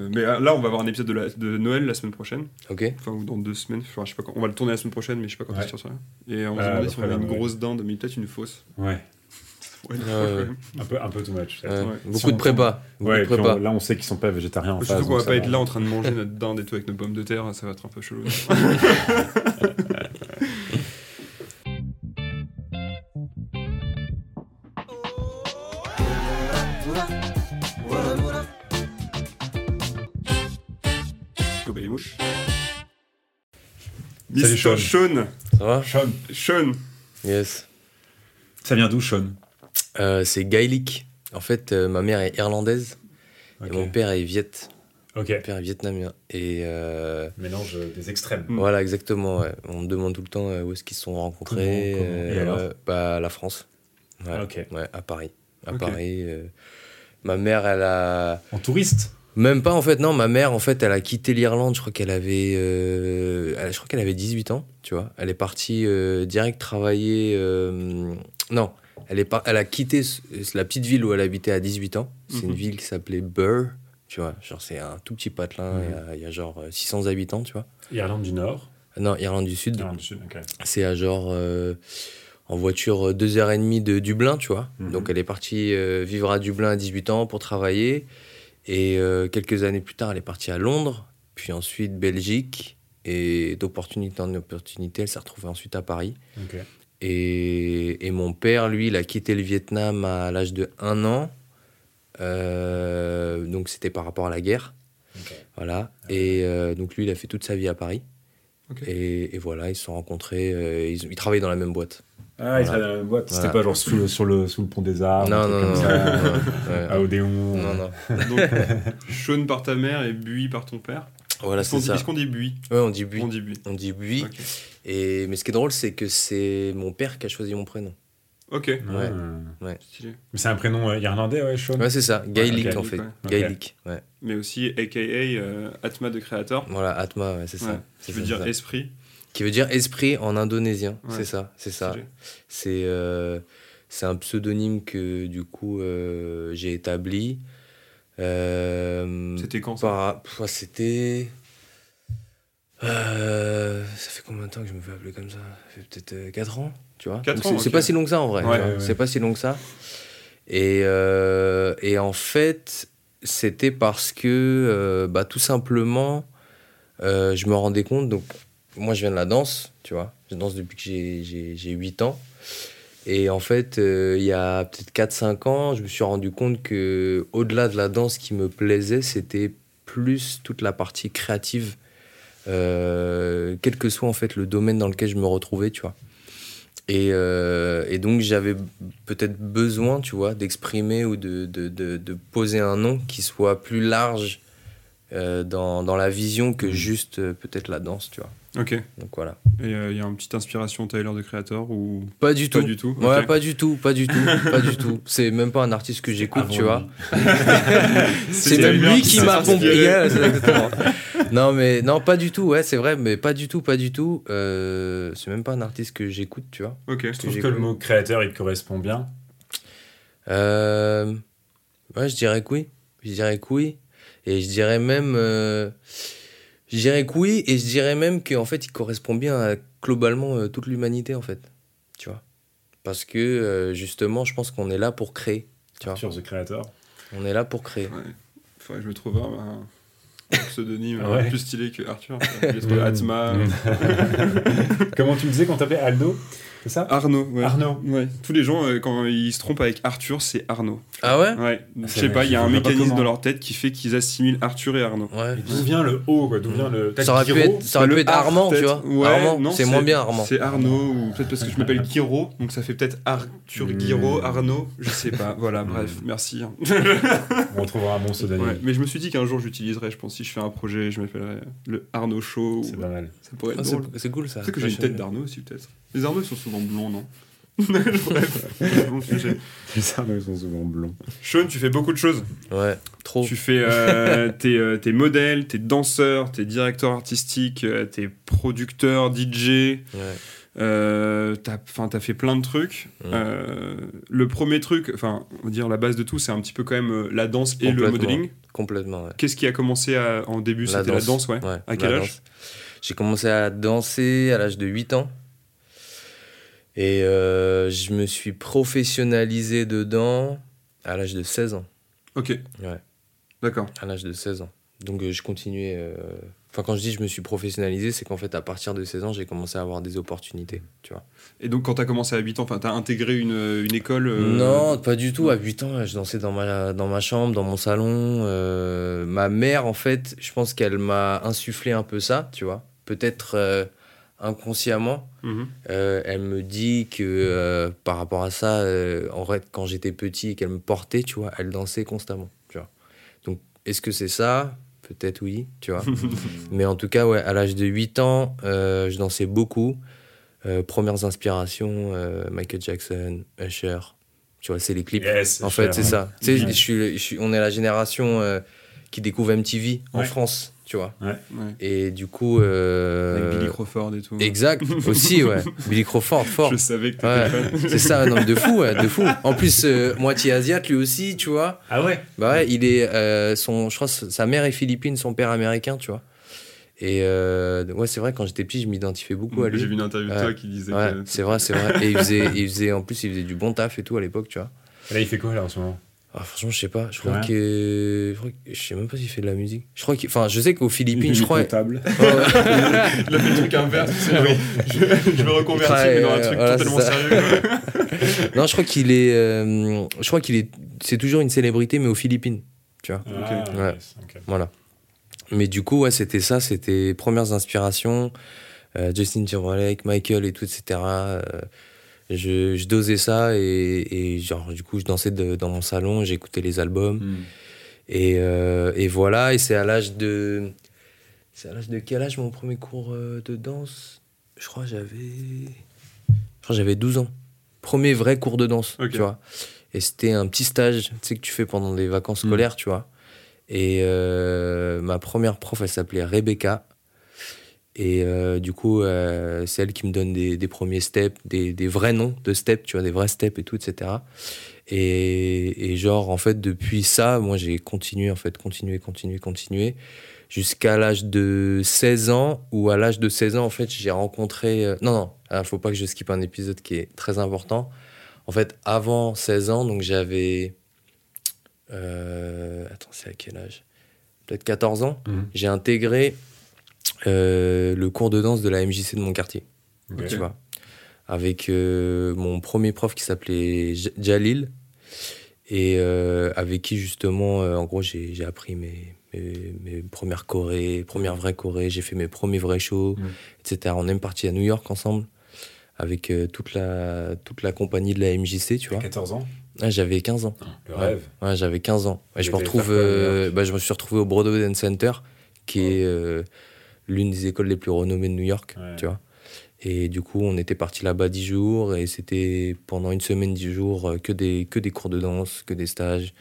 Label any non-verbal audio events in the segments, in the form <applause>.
Euh, mais euh, là, on va avoir un épisode de, la- de Noël la semaine prochaine. Ok. Enfin, ou dans deux semaines. Enfin, je sais pas quand. On va le tourner la semaine prochaine, mais je sais pas quand Ouais. il sortira. Et on se Euh, demandait à si peu on avait près, une grosse dinde, mais peut-être une fausse. Ouais, <laughs> un peu, un peu too much. Ouais. Beaucoup Si de prépa. Beaucoup Ouais, de et puis prépa. on- là, on sait qu'ils sont pas végétariens en face. Surtout qu'on va ça pas être là en train de manger <laughs> notre dinde et tout avec nos pommes de terre, ça va être un peu chelou. <laughs> Salut, Mr. Sean. Sean. Ça va Sean, Sean. Yes. ça vient d'où, Sean? Euh, c'est gaélique. En fait, euh, ma mère est irlandaise et mon père est viet. Ok. Mon père est vietnamien. Et euh, Mélange des extrêmes. Mm. voilà, exactement. ouais. On me demande tout le temps où est-ce qu'ils se sont rencontrés. Comment, comment euh, Et alors? bah, la France. Ouais, Ah, ok. ouais, à Paris. À. Paris. euh, ma mère, elle a. En touriste? Même pas en fait, non, ma mère en fait elle a quitté l'Irlande, je crois qu'elle avait euh, elle- je crois qu'elle avait 18 ans, tu vois. Elle est partie euh, direct travailler euh, non, elle est elle a quitté la petite ville où elle habitait à 18 ans, c'est Mhm. une ville qui s'appelait Burr, tu vois, genre c'est un tout petit patelin, Mhm. il y a- il y, a genre euh, 600 habitants, tu vois. Irlande du Nord? Non, Irlande du Sud, Irlande du Sud, ok. c'est à genre en voiture 2h30 de Dublin, tu vois. Mhm. Donc elle est partie euh, vivre à Dublin à 18 ans pour travailler. Et euh, quelques années plus tard, elle est partie à Londres, puis ensuite Belgique. Et d'opportunité en opportunité, elle s'est retrouvée ensuite à Paris. Et, et mon père, lui, il a quitté le Vietnam à l'âge de 1 an. Euh, donc c'était par rapport à la guerre. Voilà. Et euh, donc lui, il a fait toute sa vie à Paris. Et, et voilà, ils se sont rencontrés. ils, ils travaillaient dans la même boîte. Ah, il Voilà. travaille dans la même boîte. C'était Voilà. pas genre sous le, sur, le, sous le pont des Arts. non, non, non, comme non, ça. non, ouais. À Odéon. non, non. Donc, Sean par ta mère et Buis par ton père. Voilà, c'est ça. est-ce qu'on dit Buis? Ouais, on dit Buis. On dit Buis. On dit Buis. Ok. Et, mais ce qui est drôle, c'est que c'est mon père qui a choisi mon prénom. Ok. Ah. Stylé. Mais c'est un prénom euh, irlandais, ouais, Sean? Ouais, c'est ça. Gaelic, en fait. Ouais. Gaelic, ouais. Mais aussi, aka euh, Atma de créateur. Voilà, Atma, ouais, c'est Ouais. ça. Veut ça, dire ça. esprit. Qui veut dire esprit en indonésien. Ouais. C'est ça, c'est ça. C'est euh, un pseudonyme que, du coup, euh, j'ai établi. Euh, C'était quand ça C'était. Euh, ça fait combien de temps que je me fais appeler comme ça? Ça fait peut-être 4 ans, tu vois. C'est- pas si long que ça en vrai. Ouais, ouais. C'est pas si long que ça. Et, et en fait, c'était parce que, bah, tout simplement, je me rendais compte. Donc, moi, je viens de la danse, tu vois. Je danse depuis que j'ai- j'ai j'ai 8 ans. Et en fait, euh, il y a peut-être 4-5 ans, je me suis rendu compte que au-delà de la danse qui me plaisait, c'était plus toute la partie créative, euh, quel que soit en fait le domaine dans lequel je me retrouvais, tu vois. Et, euh, et donc j'avais peut-être besoin, tu vois, d'exprimer ou de, de, de, de poser un nom qui soit plus large dans, dans la vision que juste euh, peut-être la danse, tu vois. Ok. Et Donc voilà. il y a une petite inspiration Tyler de créateur ou Pas du pas tout. du tout Ouais, pas du tout, pas du tout, <laughs> pas du tout. C'est même pas un artiste que j'écoute, Avant tu vois. <laughs> C'est même lui qui m'a pompé. Non, mais non, pas du tout, ouais, c'est vrai, mais pas du tout, pas du tout. Euh, c'est même pas un artiste que j'écoute, tu vois. Ok. Je trouve que le mot créateur, il te correspond bien. Euh, ouais, je dirais que oui. Je dirais que oui. Et je dirais même. euh, je dirais que oui, et je dirais même qu'en fait, il correspond bien à globalement euh, toute l'humanité, en fait. Tu vois? Parce que euh, justement, je pense qu'on est là pour créer. Tu vois? Sur The Creator. On est là pour créer. Ouais. Faudrait que je me trouve un, un- un pseudonyme <laughs> ouais. plus stylé que Arthur. Atma. Mm. <laughs> Comment tu me disais qu'on t'appelait Aldo? C'est ça Arnaud. Ouais. Arnaud. Ouais. Tous les gens, euh, quand ils se trompent avec Arthur, c'est Arnaud. Ah ouais Ouais. Je c'est- sais pas, il y a je un mécanisme dans leur tête qui fait qu'ils assimilent Arthur et Arnaud. Ouais. D'où vient le O quoi D'où vient le. Ça aurait pu être, ça aurait pu être Ar, Armand, tu vois. Ouais, Armand, non, c'est moins bien Armand. C'est Arnaud, ou peut-être parce que je m'appelle Guiraud, donc ça fait peut-être Arthur. Guiraud, Arnaud, je sais pas. Voilà, bref, merci. hein. <laughs> On trouvera un bon pseudonyme. Ouais, mais je me suis dit qu'un jour j'utiliserai, je pense, si je fais un projet, je m'appellerai le Arnaud Show. C'est ou- pas mal. Ça pourrait être Ah, c'est drôle. c'est cool ça. C'est que j'ai une je- tête d'Arnaud aussi, peut-être. Les ils sont souvent blonds, non <laughs> Bref, bon sujet. <laughs> Les ils sont souvent blonds. Sean, tu fais beaucoup de choses. Ouais, trop. Tu fais euh, <laughs> t'es, euh, t'es modèle, t'es danseur, t'es directeur artistique, euh, t'es producteur, DJ, Ouais. Euh, t'as, enfin, t'as fait plein de trucs. Euh, le premier truc, enfin, on va dire la base de tout, c'est un petit peu quand même euh, la danse et le modeling. Complètement, ouais. Qu'est-ce qui a commencé à- en début La C'était la danse. ouais. Ouais, À quel la âge danse. J'ai commencé à danser à l'âge de 8 ans. Et euh, je me suis professionnalisé dedans à l'âge de 16 ans. Ok. Ouais. D'accord. À l'âge de 16 ans. Donc euh, je continuais. euh, Enfin, quand je dis je me suis professionnalisé, c'est qu'en fait, à partir de 16 ans, j'ai commencé à avoir des opportunités. Tu vois. Et donc, quand t'as commencé à 8 ans, enfin, t'as intégré une, une école euh, Non, pas du tout. À 8 ans, je dansais dans ma, dans ma chambre, dans mon salon. Euh, ma mère, en fait, je pense qu'elle m'a insufflé un peu ça, tu vois. Peut-être euh, inconsciemment. mhm. Euh, elle me dit que euh, par rapport à ça, euh, en fait, quand j'étais petit et qu'elle me portait, tu vois, elle dansait constamment, tu vois. Donc, est-ce que c'est ça? Peut-être oui, tu vois. <laughs> Mais en tout cas, ouais, à l'âge de 8 ans, je dansais beaucoup. Premières inspirations, Michael Jackson, Usher, tu vois, c'est les clips. Yes, En fait, c'est ouais. ça. Tu sais, Ouais. je suis, on est la génération qui découvre MTV en Ouais. France, tu vois. Ouais. Et du coup. euh, Avec Billy Crawford et tout. Exact, <laughs> aussi, ouais. Billy Crawford, fort. Je savais que t'étais Ouais, c'est ça, non, mais de fou, ouais, de fou. En plus, euh, moitié asiate, lui aussi, tu vois. Ah ouais Bah ouais, il est, euh, son, je crois, que sa mère est philippine, son père américain, tu vois. Et euh, ouais, c'est vrai, quand j'étais petit, je m'identifiais beaucoup à J'ai lui. vu une interview de Ouais. toi qui disait Ouais, que. c'est vrai, c'est vrai. Et il faisait, il faisait, en plus, il faisait du bon taf et tout à l'époque, tu vois. Là, il fait quoi là en ce moment? Ah, franchement, je sais pas. Je crois Ouais. que, je, que- sais même pas s'il fait de la musique. Je crois qu'il, enfin, je sais qu'aux Il Philippines, est je crois. comptable. <laughs> Il a fait le truc inverse, tu sais, genre, je, je me reconvertis, Ouais, mais dans un truc voilà, totalement sérieux. <laughs> non, je crois qu'il est, euh, je crois qu'il est, c'est toujours une célébrité, mais aux Philippines, tu vois. Ah, Ouais. yes, ok. Voilà. Mais du coup, ouais, c'était ça, c'était premières inspirations, euh, Justin Timberlake, Michael et tout, etc. Euh, je, je dosais ça et, et genre, du coup, je dansais de- dans mon salon, j'écoutais les albums. Hmm. Et, euh, et voilà, et c'est à l'âge de. C'est à l'âge de quel âge mon premier cours euh, de danse? Je crois j'avais. Je crois j'avais 12 ans. Premier vrai cours de danse, tu vois. Et c'était un petit stage, tu sais, que tu fais pendant des vacances Mm. scolaires, tu vois. Et euh, ma première prof, elle s'appelait Rebecca. Et euh, du coup, euh, c'est elle qui me donne des, des premiers steps, des, des vrais noms de steps, tu vois, des vrais steps et tout, etc. Et, et genre, en fait, depuis ça, moi, j'ai continué, en fait, continué, continué, continué, jusqu'à l'âge de 16 ans, où à l'âge de 16 ans, en fait, j'ai rencontré... euh, non, non, il faut pas que je skippe un épisode qui est très important. En fait, avant 16 ans, donc j'avais... attends, c'est à quel âge? Peut-être 14 ans. Mhm. J'ai intégré le cours de danse de la MJC de mon quartier tu vois. Avec euh, mon premier prof qui s'appelait Jalil, et euh, avec qui justement, euh, en gros, j'ai appris mes, mes, mes premières chorés, premières vraies chorés, j'ai fait mes premiers vrais shows, Mm. etc. On est même parti à New York ensemble, avec euh, toute, la, toute la compagnie de la MJC, tu vois. 14 ans Ah, J'avais 15 ans. Le Ouais. rêve. Ouais, j'avais 15 ans. Je, me retrouve, euh, bah, je me suis retrouvé au Broadway Dance Center, qui est euh, l'une des écoles les plus renommées de New York, Ouais. tu vois. Et du coup, on était parti là-bas 10 jours, et c'était pendant une semaine, 10 jours, euh, que des, que des cours de danse, que des stages,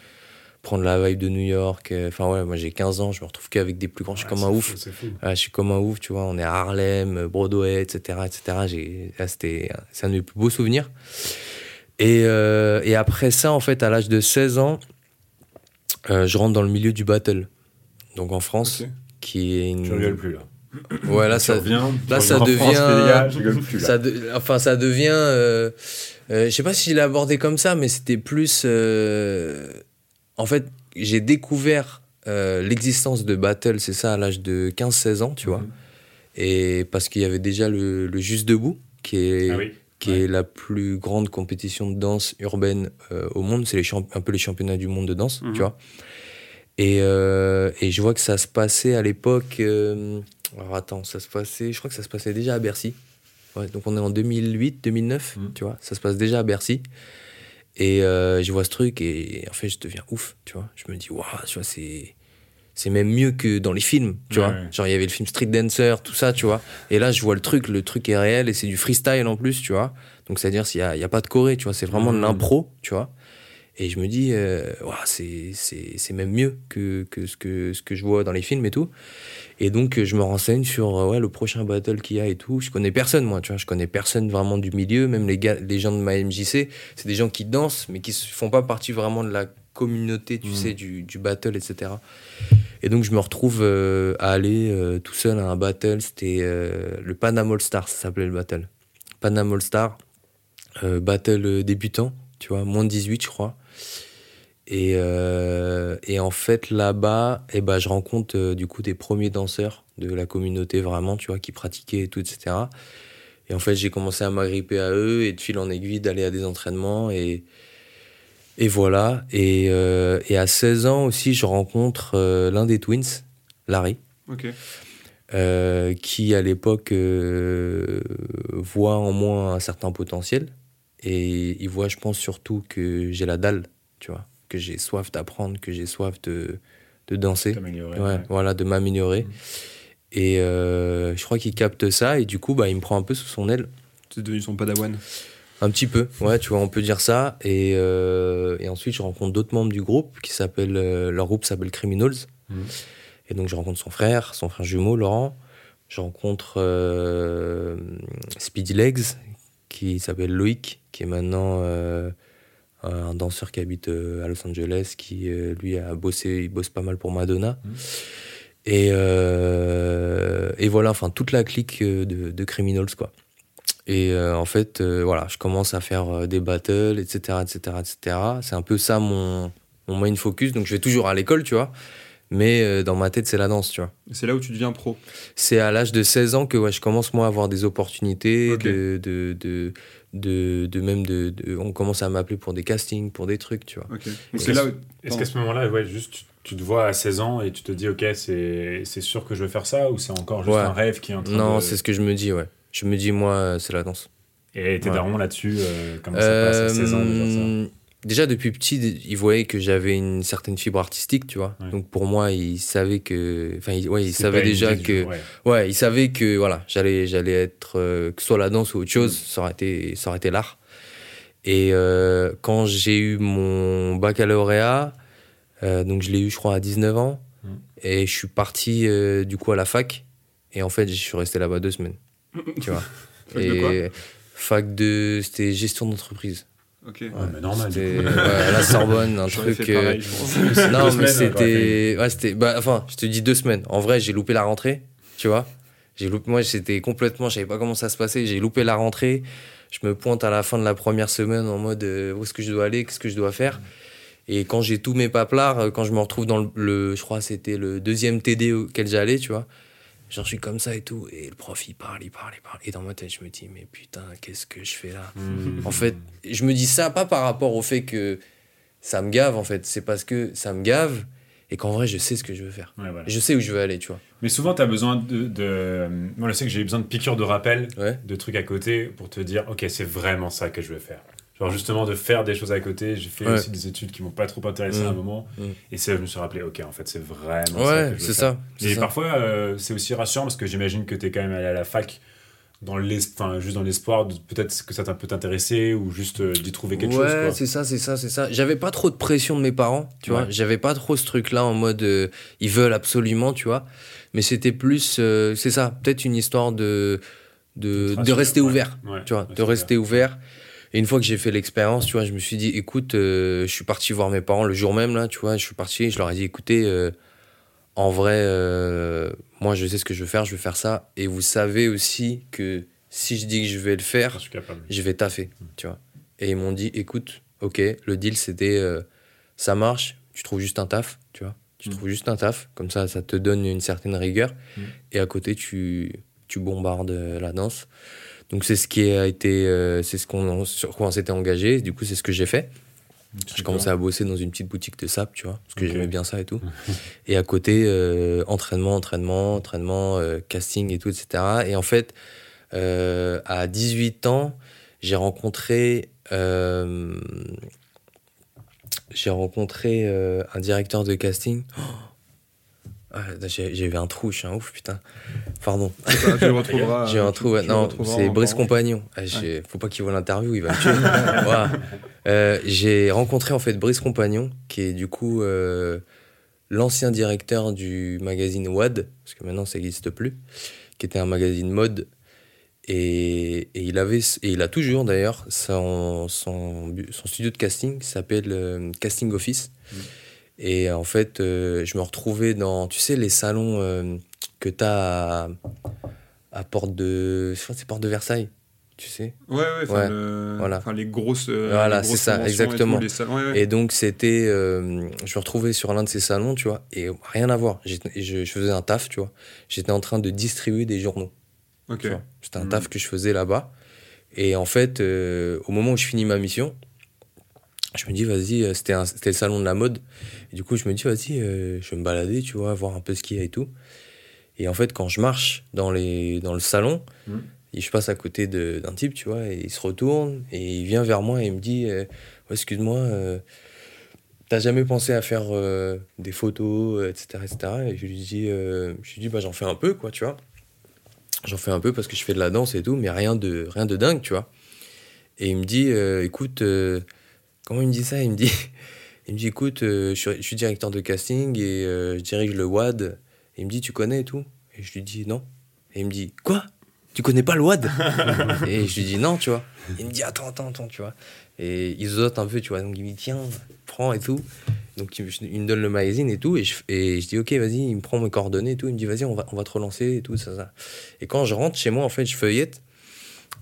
prendre la vibe de New York. euh, Enfin, ouais, moi j'ai 15 ans, je me retrouve qu'avec des plus grands, je suis Ouais, comme un fou, ouf. Ouais, je suis comme un ouf, tu vois. On est à Harlem, euh, Broadway, etc. etc. C'était, un de mes plus beaux souvenirs. Et, euh, et après ça, en fait, à l'âge de 16 ans, euh, je rentre dans le milieu du battle. Donc en France, Ok. qui est une. Je rigole plus là. Ouais, là, ça, reviens, là, tu ça reviens en France, devient- gars, plus là. ça de- enfin, ça devient. euh, euh, je sais pas si je l'ai abordé comme ça, mais c'était plus. euh, en fait, j'ai découvert euh, l'existence de battle, c'est ça, à l'âge de 15-16 ans, tu vois. Mhm. Et parce qu'il y avait déjà le, le Juste Debout, qui est, Ah oui. qui Ouais. est la plus grande compétition de danse urbaine euh, au monde. C'est un peu les championnats du monde de danse, Mhm. tu vois. Et, et je vois que ça se passait à l'époque. Alors attends, ça se passait. Je crois que ça se passait déjà à Bercy. Ouais, donc on est en 2008, 2009, Mhm. tu vois. Ça se passe déjà à Bercy. Et euh, je vois ce truc et en fait, je deviens ouf, tu vois. Je me dis, waouh, tu vois, c'est. C'est même mieux que dans les films, tu Ouais, vois. ouais. Genre, il y avait le film Street Dancer, tout ça, tu vois. Et là, je vois le truc, le truc est réel et c'est du freestyle en plus, tu vois. Donc, c'est-à-dire, il n'y a, a pas de choré, tu vois. C'est vraiment de Mhm. l'impro, tu vois. Et je me dis, euh, Ouah, c'est même mieux que, que, ce que ce que je vois dans les films et tout. Et donc, je me renseigne sur euh, ouais, le prochain battle qu'il y a et tout. Je connais personne, moi, tu vois. Je connais personne vraiment du milieu. Même les, gars, les gens de ma MJC, c'est des gens qui dansent, mais qui ne font pas partie vraiment de la communauté, tu Mhm. sais, du, du battle, etc. Et donc, je me retrouve euh, à aller euh, tout seul à un battle. C'était le Panama All Star, ça s'appelait le battle. Panama All Star, battle débutant, tu vois, moins de 18, je crois. Et, euh, et en fait, là-bas, eh ben, je rencontre euh, du coup des premiers danseurs de la communauté vraiment, tu vois, qui pratiquaient et tout, etc. Et en fait, j'ai commencé à m'agripper à eux et de fil en aiguille d'aller à des entraînements. Et, et voilà. Et, euh, et à 16 ans aussi, je rencontre l'un des twins, Larry qui à l'époque voit en moi un certain potentiel et il voit je pense surtout que j'ai la dalle tu vois que j'ai soif d'apprendre que j'ai soif de, de danser T'améliorer, ouais, ouais. voilà de m'améliorer Mhm. et euh, je crois qu'il capte ça et du coup bah il me prend un peu sous son aile C'est devenu son padawan. un petit peu, ouais, tu vois, on peut dire ça. Et, euh, et ensuite, je rencontre d'autres membres du groupe qui s'appellent, euh, leur groupe s'appelle Criminals. Mhm. Et donc, je rencontre son frère, son frère jumeau, Laurent. Je rencontre euh, Speedy Legs, qui s'appelle Loïc, qui est maintenant euh, un danseur qui habite euh, à Los Angeles, qui euh, lui a bossé, il bosse pas mal pour Madonna. Mhm. Et, et voilà, enfin, toute la clique de, de Criminals, quoi. Et en fait, voilà, je commence à faire des battles, etc., etc., etc. C'est un peu ça mon, mon main focus. Donc, je vais toujours à l'école, tu vois. Mais euh, dans ma tête, c'est la danse, tu vois. C'est là où tu deviens pro. C'est à l'âge de 16 ans que ouais, je commence, moi, à avoir des opportunités, de, de, de, de, de même de, de- On commence à m'appeler pour des castings, pour des trucs, tu vois. Ok. Et Donc c'est là où. Est-ce qu'à ce moment-là, ouais, juste tu, tu te vois à 16 ans et tu te dis, ok, c'est c'est sûr que je veux faire ça ou c'est encore juste Ouais. un rêve qui est en train Non, de. c'est ce que je me dis, ouais. Je me dis, moi, c'est la danse. Et tes Ouais. darons là-dessus, euh, comment ça passe à 16 ans de faire ça Euh, Déjà depuis petit, ils voyaient que j'avais une certaine fibre artistique, tu vois. Ouais. Donc pour moi, ils savaient que, enfin, ils, ouais, déjà idée que, ouais. ouais, ils savaient que voilà, j'allais, j'allais être euh, que ce soit la danse ou autre chose, ça aurait été, ça aurait été l'art. Et euh, quand j'ai eu mon baccalauréat, euh, donc je l'ai eu, je crois, à 19 ans, Mm. et je suis parti euh, du coup à la fac. Et en fait, je suis resté là-bas deux semaines, <laughs> tu vois. Fac de quoi? et fac de, c'était gestion d'entreprise. Ok. Ouais, mais normal. du C'était coup. ouais, à la Sorbonne, un <laughs> truc. fait euh, pareil, je pense. non, Deux mais c'était. Ouais, c'était. Bah, enfin, je te dis deux semaines. En vrai, j'ai loupé la rentrée, tu vois. J'ai loupé... Moi, c'était complètement. Je savais pas comment ça se passait. J'ai loupé la rentrée. Je me pointe à la fin de la première semaine en mode euh, où est-ce que je dois aller, qu'est-ce que je dois faire. Et quand j'ai tous mes paplards, euh, quand je me retrouve dans le. le- je crois que c'était le deuxième TD auquel j'allais, tu vois. Genre, je suis comme ça et tout. Et le prof, il parle, il parle, il parle. Et dans ma tête, je me dis, mais putain, qu'est-ce que je fais là Hmm. en fait, je me dis ça pas par rapport au fait que ça me gave, en fait. C'est parce que ça me gave et qu'en vrai, je sais ce que je veux faire. Ouais, voilà. Je sais où je veux aller, tu vois. Mais souvent, tu as besoin de, de- Moi, je sais que j'ai eu besoin de piqûres de rappel, Ouais. de trucs à côté pour te dire, ok, c'est vraiment ça que je veux faire. Genre, justement, de faire des choses à côté. J'ai fait Ouais. aussi des études qui m'ont pas trop intéressé à un Mm. moment. Mm. Et ça, je me suis rappelé, ok, en fait, c'est vraiment Ouais, que c'est ça. c'est Et ça. parfois, euh, c'est aussi rassurant parce que j'imagine que tu es quand même allé à la fac dans l'es- enfin, juste dans l'espoir de peut-être que ça t'a- peut t'intéresser ou juste euh, d'y trouver quelque chose. ouais, c'est ça, c'est ça, c'est ça. J'avais pas trop de pression de mes parents, tu vois. J'avais pas trop ce truc-là en mode euh, ils veulent absolument, tu vois. Mais c'était plus, c'est ça, peut-être une histoire de, de, de rester ouvert. Tu vois, de rester ouvert. Et une fois que j'ai fait l'expérience, tu vois, je me suis dit, écoute, euh, je suis parti voir mes parents le jour même, là, tu vois, je suis parti, je leur ai dit, écoutez, euh, en vrai, euh, moi, je sais ce que je veux faire, je veux faire ça. Et vous savez aussi que si je dis que je vais le faire, Je suis capable. je vais taffer, tu vois. Et ils m'ont dit, écoute, ok, le deal, c'était, euh, ça marche, tu trouves juste un taf, tu vois. Tu Mm. trouves juste un taf, comme ça, ça te donne une certaine rigueur. Mm. Et à côté, tu, tu bombardes la danse. Donc c'est ce qui a été, euh, c'est ce qu'on, sur quoi on s'était engagé. Du coup, c'est ce que j'ai fait. J'ai commencé à bosser dans une petite boutique de sap, tu vois, parce que j'aimais bien ça et tout. <laughs> et à côté, euh, entraînement, entraînement, entraînement, euh, casting et tout, etc. Et en fait, à 18 ans, j'ai rencontré, j'ai rencontré un directeur de casting. Oh Ah, j'ai- J'avais un trou, je suis un ouf, putain. Pardon. Ah, tu le retrouveras. <laughs> J'ai un trou, ouais. non, c'est Brice. Compagnon. Ah, Faut pas qu'il voit l'interview, il va me tuer. <laughs> Voilà. Euh, j'ai rencontré en fait Brice Compagnon, qui est du coup euh, l'ancien directeur du magazine WAD, parce que maintenant ça n'existe plus, qui était un magazine mode. Et, et il avait, et il a toujours d'ailleurs son, son, bu- son studio de casting qui s'appelle euh, Casting Office. Et en fait, euh, je me retrouvais dans, tu sais, les salons euh, que tu as à, à Porte de. Je crois que c'est Porte de Versailles, tu sais. Ouais, ouais, Ouais, le- voilà. enfin, les grosses. euh, Voilà, c'est ça, conventions et tout, exactement. ouais, ouais. Et donc, c'était. euh, je me retrouvais sur l'un de ces salons, tu vois, et rien à voir. Je, je faisais un taf, tu vois. J'étais en train de distribuer des journaux. Ok. C'était un Mhm. taf que je faisais là-bas. Et en fait, au moment où je finis ma mission, je me dis, vas-y, euh, c'était le salon de la mode. Et du coup, je me dis, vas-y, euh, je vais me balader, tu vois, voir un peu ce qu'il y a et tout. Et en fait, quand je marche dans, les, dans le salon, et je passe à côté d'un type, tu vois, et il se retourne, et il vient vers moi et il me dit, euh, excuse-moi, euh, t'as jamais pensé à faire des photos, etc., etc. Et je lui dis, je lui dis bah, j'en fais un peu, quoi, tu vois. J'en fais un peu parce que je fais de la danse et tout, mais rien de, rien de dingue, tu vois. Et il me dit, écoute, comment il me dit ça Il me dit, <laughs> il me dit écoute, euh, je, suis, je suis directeur de casting et euh, je dirige le WAD. Et il me dit, tu connais et tout? Et je lui dis, non. Et il me dit, quoi? Tu connais pas le WAD <laughs> Et je lui dis, non, tu vois. Il me dit, attends, attends, attends, tu vois. Et il zote un peu, tu vois. Donc il me dit, tiens, prends et tout. Donc il me, donne le magazine et tout. Et je, et je dis, ok, vas-y, il me prend mes coordonnées et tout. Il me dit, vas-y, on va, on va te relancer et tout, ça, ça. Et quand je rentre chez moi, en fait, je feuillette.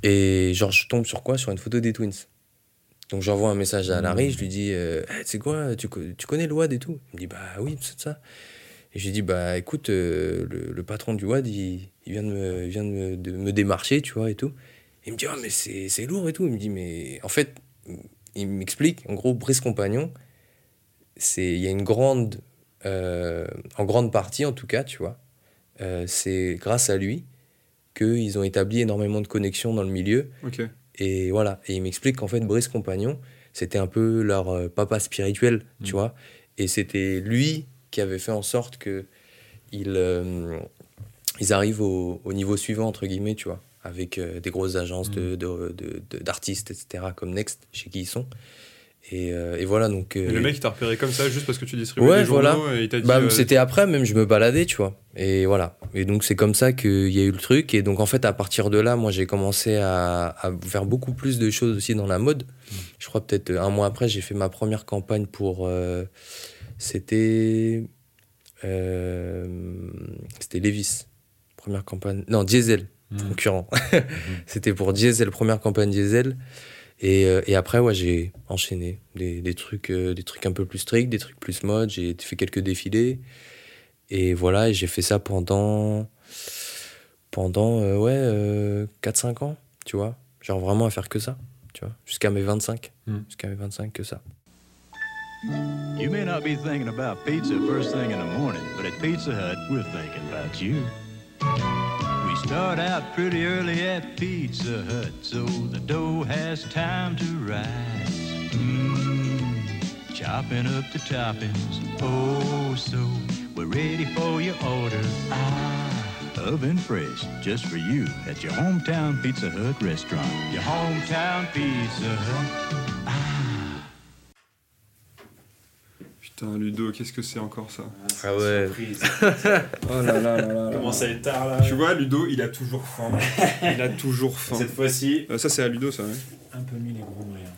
Et genre, je tombe sur quoi? Sur une photo des Twins. Donc j'envoie un message à Larry, je lui dis, euh, Hey, tu sais quoi, tu, co- tu connais le WAD et tout? Il me dit, bah oui, c'est ça. Et je lui dis, bah écoute, euh, le, le patron du WAD, il, il vient, de me, il vient de, me, de me démarcher, tu vois, et tout. Il me dit, ah, mais c'est c'est lourd et tout. Il me dit, mais en fait, il m'explique, en gros, Brice Compagnon, c'est il y a une grande, euh, en grande partie en tout cas, tu vois, euh, c'est grâce à lui qu'ils ont établi énormément de connexions dans le milieu. Ok. Et voilà, et il m'explique qu'en fait, Brice Compagnon, c'était un peu leur euh, papa spirituel, tu vois. Et c'était lui qui avait fait en sorte que ils, euh, ils arrivent au, au niveau suivant, entre guillemets, tu vois, avec euh, des grosses agences de- de- d'artistes, etc., comme Next, chez qui ils sont. Et, euh, et voilà, donc... euh, Et le mec, il t'a repéré comme ça juste parce que tu distribuais Ouais, des journaux voilà. et il t'a dit. bah, euh, c'était après, même je me baladais, tu vois. Et voilà. Et donc c'est comme ça qu'il y a eu le truc. Et donc en fait, à partir de là, moi j'ai commencé à, à faire beaucoup plus de choses aussi dans la mode. Je crois peut-être un mois après, j'ai fait ma première campagne pour. euh, c'était. euh, c'était Levis. Première campagne. Non, Diesel, concurrent. <laughs> c'était pour Diesel, première campagne Diesel. Et, euh, et après, ouais, j'ai enchaîné des, des, trucs, euh, des trucs un peu plus stricts, des trucs plus mode. J'ai fait quelques défilés. Et voilà, et j'ai fait ça pendant, pendant euh, ouais, euh, 4-5 ans, tu vois. Genre vraiment à faire que ça, tu vois. Jusqu'à mes 25. Mm. Jusqu'à mes 25, que ça. You may not be thinking about pizza first thing in the morning, but at Pizza Hut, we're thinking about you. Start out pretty early at Pizza Hut, so the dough has time to rise. Mmm, chopping up the toppings, oh so we're ready for your order. Ah, oven fresh, just for you at your hometown Pizza Hut restaurant. Your hometown Pizza Hut. Putain, Ludo, qu'est-ce que c'est encore ça Ah ouais. <laughs> Oh là là là là. Comment ça est tard là Tu vois, Ludo, il a toujours faim. <laughs> Il a toujours faim. Cette fois-ci, Euh, ça, c'est à Ludo, ça, ouais. un peu mis les gros moyens.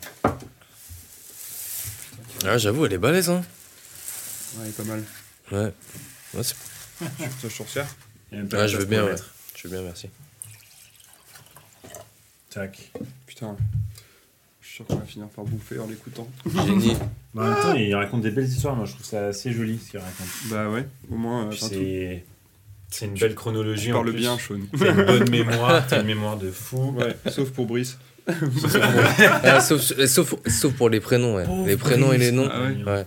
Ah, j'avoue, elle est balèze, hein. Ouais, il est pas mal. Ouais. Ouais, c'est- Ça, je te resserre. Je veux bien, pour ouais. Je veux bien, merci. Tac. Putain. Sûr qu'on va finir par bouffer en l'écoutant. Génie. Mais <laughs> en même temps, il raconte des belles histoires. Moi, je trouve ça assez joli ce qu'il raconte. Bah ouais, au moins, euh. C'est c'est une belle chronologie. Tu en parles plus. bien, Sean. T'as une bonne <laughs> mémoire. T'as une mémoire de fou. Ouais, sauf pour Brice. <laughs> Ah, sauf, sauf, sauf pour les prénoms, ouais. Les prénoms et les noms. Ah ouais. Ouais.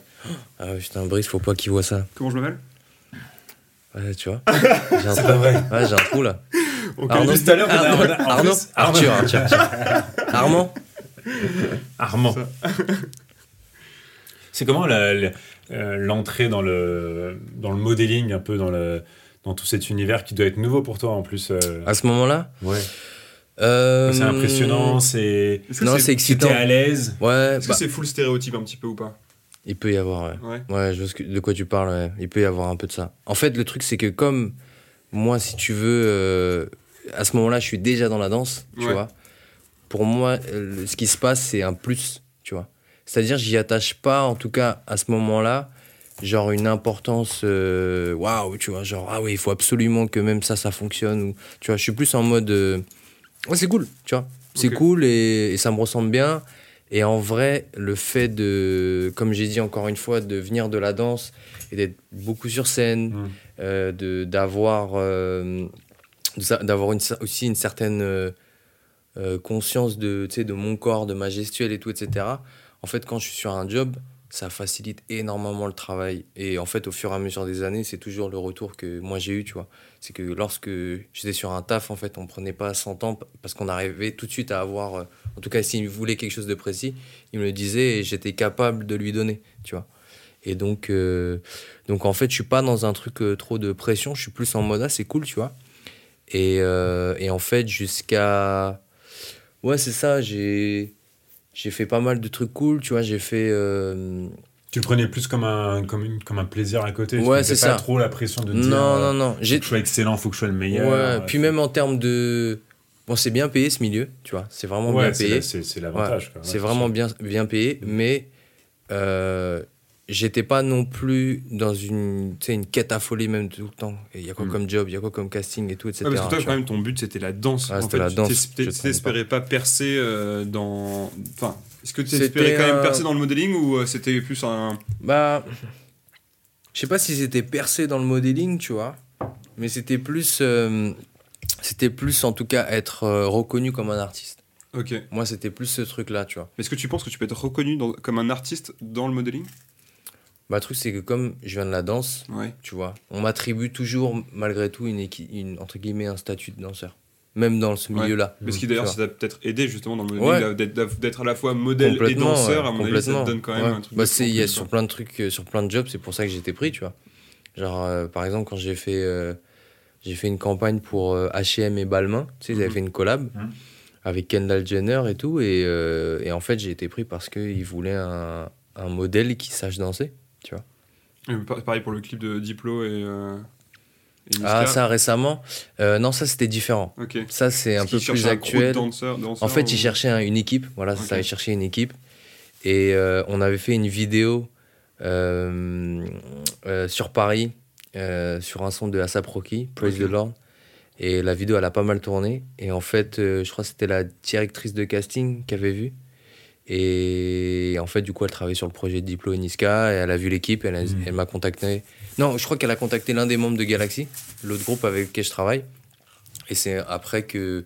Ah ouais, putain, Brice, faut pas qu'il voit ça. Comment je m'appelle? Ouais, tu vois. J'ai un, trou. Ouais, j'ai un trou là. Ok. Arnaud, tout à l'heure, on a- Arnaud, Arthur, Arthur, Arthur. Armand <laughs> Armand. <laughs> C'est comment euh, l'entrée dans le, dans le modeling, un peu dans, le, dans tout cet univers qui doit être nouveau pour toi en plus euh, À ce moment-là? Ouais. euh, C'est impressionnant, c'est. Que Non, c'est Tu excitant. à l'aise? Ouais, Est-ce bah, que c'est full stéréotype un petit peu ou pas? Il peut y avoir, ouais. Ouais. Ouais, je vois ce que- de quoi tu parles, ouais. Il peut y avoir un peu de ça. En fait, le truc, c'est que comme moi, si tu veux, euh, à ce moment-là, je suis déjà dans la danse, tu Ouais. vois. Pour moi, euh, ce qui se passe, c'est un plus, tu vois. C'est-à-dire, j'y attache pas, en tout cas, à ce moment-là, genre une importance, euh, waouh, tu vois, genre, ah oui, il faut absolument que même ça, ça fonctionne. Ou, tu vois, je suis plus en mode, euh, ouais, c'est cool, tu vois. C'est cool et, et ça me ressemble bien. Et en vrai, le fait de, comme j'ai dit encore une fois, de venir de la danse et d'être beaucoup sur scène, Mm. euh, de d'avoir euh, d'avoir aussi une certaine euh, conscience de, de mon corps, de ma gestuelle et tout, etc. En fait, quand je suis sur un job, ça facilite énormément le travail. Et en fait, au fur et à mesure des années, c'est toujours le retour que moi j'ai eu, tu vois. C'est que lorsque j'étais sur un taf, en fait, on prenait pas 100 ans parce qu'on arrivait tout de suite à avoir, euh, en tout cas, s'il voulait quelque chose de précis, il me le disait et j'étais capable de lui donner, tu vois. Et donc, euh, donc en fait, je suis pas dans un truc trop de pression, je suis plus en mode, ah, c'est cool, tu vois. Et, et en fait, jusqu'à. Ouais, c'est ça, j'ai. J'ai fait pas mal de trucs cool, tu vois. J'ai fait. euh, Tu le prenais plus comme un, comme une, comme un plaisir à côté. tu Ouais, c'est pas ça. trop la pression de te Non, dire. euh, non, non. Faut que je sois excellent, faut que je sois le meilleur. Ouais, euh, puis même en termes de. Bon, c'est bien payé ce milieu, tu vois. C'est vraiment Ouais, bien payé. c'est l'avantage. Ouais, c'est vraiment bien, bien payé, mais euh, j'étais pas non plus dans une, une quête affolée même tout le temps. Et Il y a quoi Mm. comme job, il y a quoi comme casting et tout, etc. Ouais, parce que toi, quand même, ton but c'était la danse. En fait, la tu danse, t'espérais pas percer euh, dans. Enfin, est-ce que tu espérais quand même percer dans le modeling ou euh, c'était plus un. Bah, je sais pas si c'était percé dans le modeling, tu vois, mais c'était plus, euh, c'était plus en tout cas être reconnu comme un artiste. Ok. Moi, c'était plus ce truc-là, tu vois. Est-ce que tu penses que tu peux être reconnu dans- comme un artiste dans le modeling? Bah, le truc, c'est que comme je viens de la danse, Ouais. tu vois, on m'attribue toujours, malgré tout, une, entre guillemets, un statut de danseur. Même dans ce Ouais. milieu-là. Parce que Tu d'ailleurs, ça t'a peut-être aidé justement dans le Ouais. là, d'être à la fois modèle et danseur. ouais, à mon avis, ça te donne quand même Ouais. un truc. Bah, c'est- y a sur plein de trucs, euh, sur plein de jobs, c'est pour ça que j'étais pris, tu vois. Genre, euh, par exemple, quand j'ai fait, euh, j'ai fait une campagne pour euh, H&M et Balmain, tu sais, ils avaient Mhm. fait une collab Mhm. avec Kendall Jenner et tout, et, euh, et en fait, j'ai été pris parce qu'ils voulaient un, un modèle qui sache danser. Et pa- Pareil pour le clip de Diplo et. euh, et Ah, ça récemment Euh, Non, ça c'était différent. Ça, c'est un peu plus actuel. danseurs- danseurs En fait, ou- ils cherchaient un- une équipe. Voilà, ça allait chercher une équipe. Et euh, on avait fait une vidéo sur Paris, sur un son de Asap Rocky, Praise Ok. the Lord. Et la vidéo, elle a pas mal tourné. Et en fait, je crois que c'était la directrice de casting qui avait vu. Et en fait, du coup, elle travaillait sur le projet de Diplo et Niska. Et elle a vu l'équipe. Elle, Mhm. elle m'a contacté. Non, je crois qu'elle a contacté l'un des membres de Galaxy, l'autre groupe avec lequel je travaille. Et c'est après que,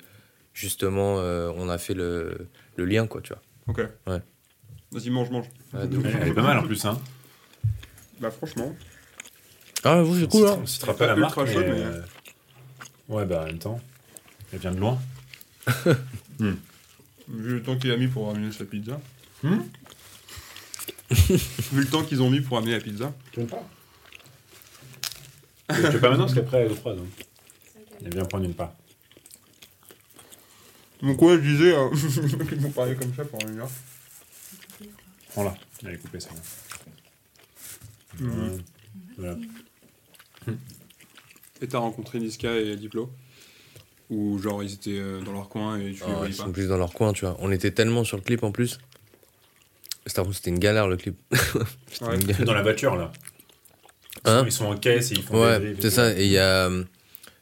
justement, euh, on a fait le, le lien, quoi, tu vois. Ok. Ouais. Vas-y, mange, mange. Ouais, donc- Elle elle est pas mal en plus. Hein. Bah, franchement. Ah, vous, c'est cool, hein On citera pas Pas la marque. mais, euh, Ouais, bah en même temps. Elle vient de loin. Vu le temps qu'il a mis pour ramener sa pizza. Hmm Vu le temps qu'ils ont mis pour amener la pizza. Tu veux pas? Je fais pas maintenant parce qu'après elle est froide. hein. Elle vient prendre une part. Donc, ouais, je disais. <laughs> Euh... qu'ils vont parler comme ça pendant une heure. Prends-la. Elle est coupée, ça. Mhm. Voilà. Et t'as rencontré Niska et Diplo? Ou genre ils étaient euh, dans leur coin et tu les Ah, voyais Ils pas sont plus dans leur coin, tu vois. On était tellement sur le clip en plus. C'était c'était une galère le clip. <laughs> C'était Ouais. une galère. Dans la voiture, là. Ils, Hein sont, ils sont en caisse et ils font des Ouais, c'est ça. Et il y a, euh,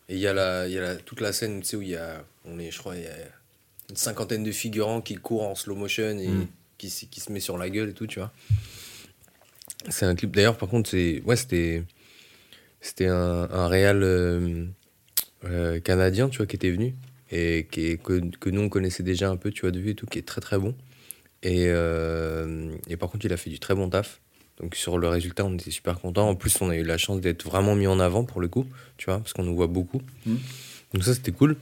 et il y a, la, il y a la- toute la scène, tu sais, où il y a, on est, je crois, il y a une cinquantaine de figurants qui courent en slow motion et Mm. qui, se- qui se met sur la gueule et tout, tu vois. C'est un clip, d'ailleurs, par contre, c'est, ouais, c'était, c'était un, un réal euh, euh, canadien, tu vois, qui était venu et qui est- que, que nous on connaissait déjà un peu, tu vois, de vue et tout, qui est très très bon. Et, euh, et par contre, il a fait du très bon taf. Donc sur le résultat, on était super contents. En plus, on a eu la chance d'être vraiment mis en avant pour le coup, tu vois, parce qu'on nous voit beaucoup. Mhm. Donc ça, c'était cool.